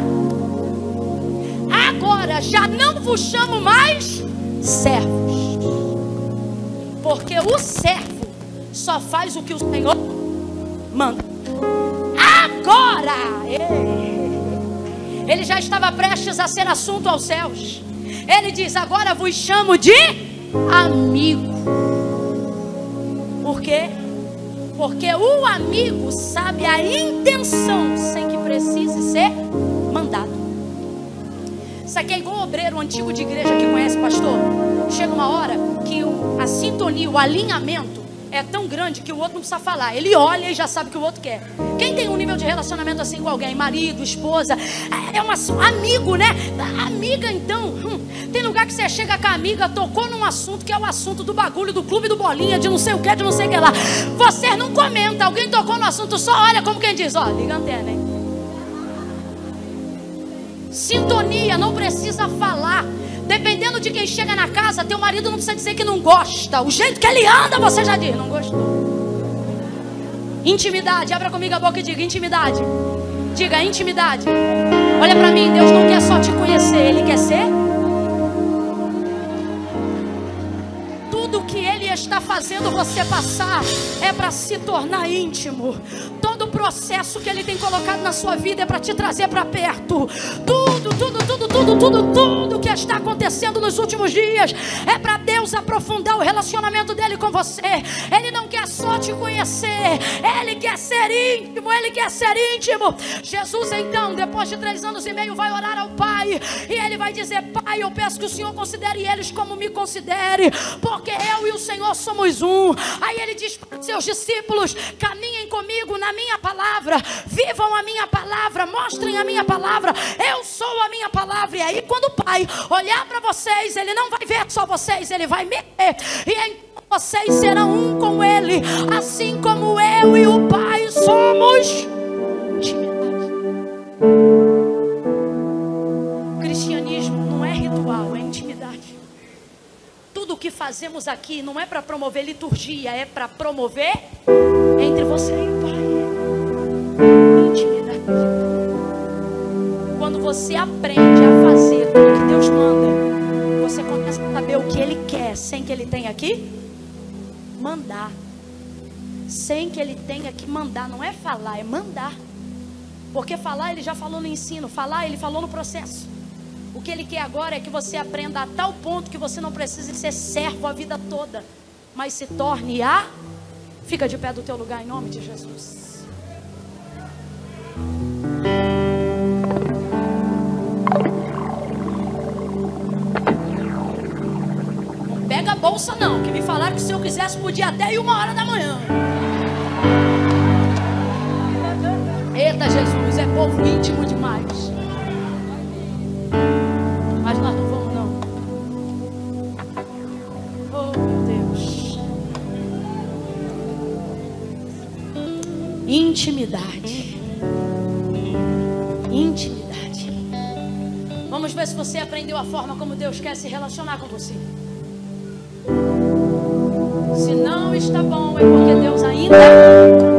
agora já não vos chamo mais servos, porque o servo só faz o que o Senhor manda. Agora, ele já estava prestes a ser assunto aos céus. Ele diz: Agora vos chamo de amigo. Por quê? Porque o amigo sabe a intenção sem que precise ser mandado. Isso aqui é igual o obreiro antigo de igreja que conhece, pastor. Chega uma hora que a sintonia, o alinhamento é tão grande que o outro não precisa falar. Ele olha e já sabe o que o outro quer. Quem tem um nível de relacionamento assim com alguém? Marido, esposa, é uma amigo, né? Amiga, então. Hum, tem lugar que você chega com a amiga, tocou num assunto que é o assunto do bagulho, do clube do bolinha, de não sei o que, de não sei o que lá. Você não comenta, alguém tocou no assunto, só olha como quem diz, ó, liga a antena, hein? Sintonia, não precisa falar. Dependendo de quem chega na casa, teu marido não precisa dizer que não gosta. O jeito que ele anda, você já diz, não gostou. Intimidade, abra comigo a boca e diga intimidade. Diga intimidade. Olha para mim, Deus não quer só te conhecer, Ele quer ser. Tudo que Ele está fazendo você passar é para se tornar íntimo. Todo o processo que Ele tem colocado na sua vida é para te trazer para perto. Tudo, tudo, tudo, tudo, tudo, tudo que está acontecendo nos últimos dias é para Deus aprofundar o relacionamento dele com você. Ele não quer só te conhecer, Ele quer ser íntimo, Ele quer ser íntimo. Jesus, então, depois de três anos e meio, vai orar ao Pai e Ele vai dizer: Pai, eu peço que o Senhor considere eles como me considere, porque eu e o Senhor somos um. Aí Ele diz para seus discípulos: caminhem comigo na minha palavra, vivam a minha palavra, mostrem a minha palavra. Eu sou a minha palavra. E aí, quando o Pai olhar para vocês, Ele não vai ver só vocês, Ele vai me ver. E então vocês serão um com Ele, assim como eu e o Pai somos. Cristianismo não é ritual, é intimidade. Tudo o que fazemos aqui não é para promover liturgia, é para promover entre você e o Pai. Quando você aprende a fazer tudo que Deus manda, você começa a saber o que Ele quer sem que ele tenha que mandar. Sem que ele tenha que mandar, não é falar, é mandar. Porque falar ele já falou no ensino, falar ele falou no processo. O que ele quer agora é que você aprenda a tal ponto que você não precise ser servo a vida toda, mas se torne a. Fica de pé do teu lugar em nome de Jesus. Não pega a bolsa não, que me falaram que se eu quisesse podia até ir uma hora da manhã. Eita Jesus, é povo íntimo demais. Mas nós não vamos não. Oh meu Deus. Intimidade. Intimidade. Ver se você aprendeu a forma como Deus quer se relacionar com você. Se não está bom, é porque Deus ainda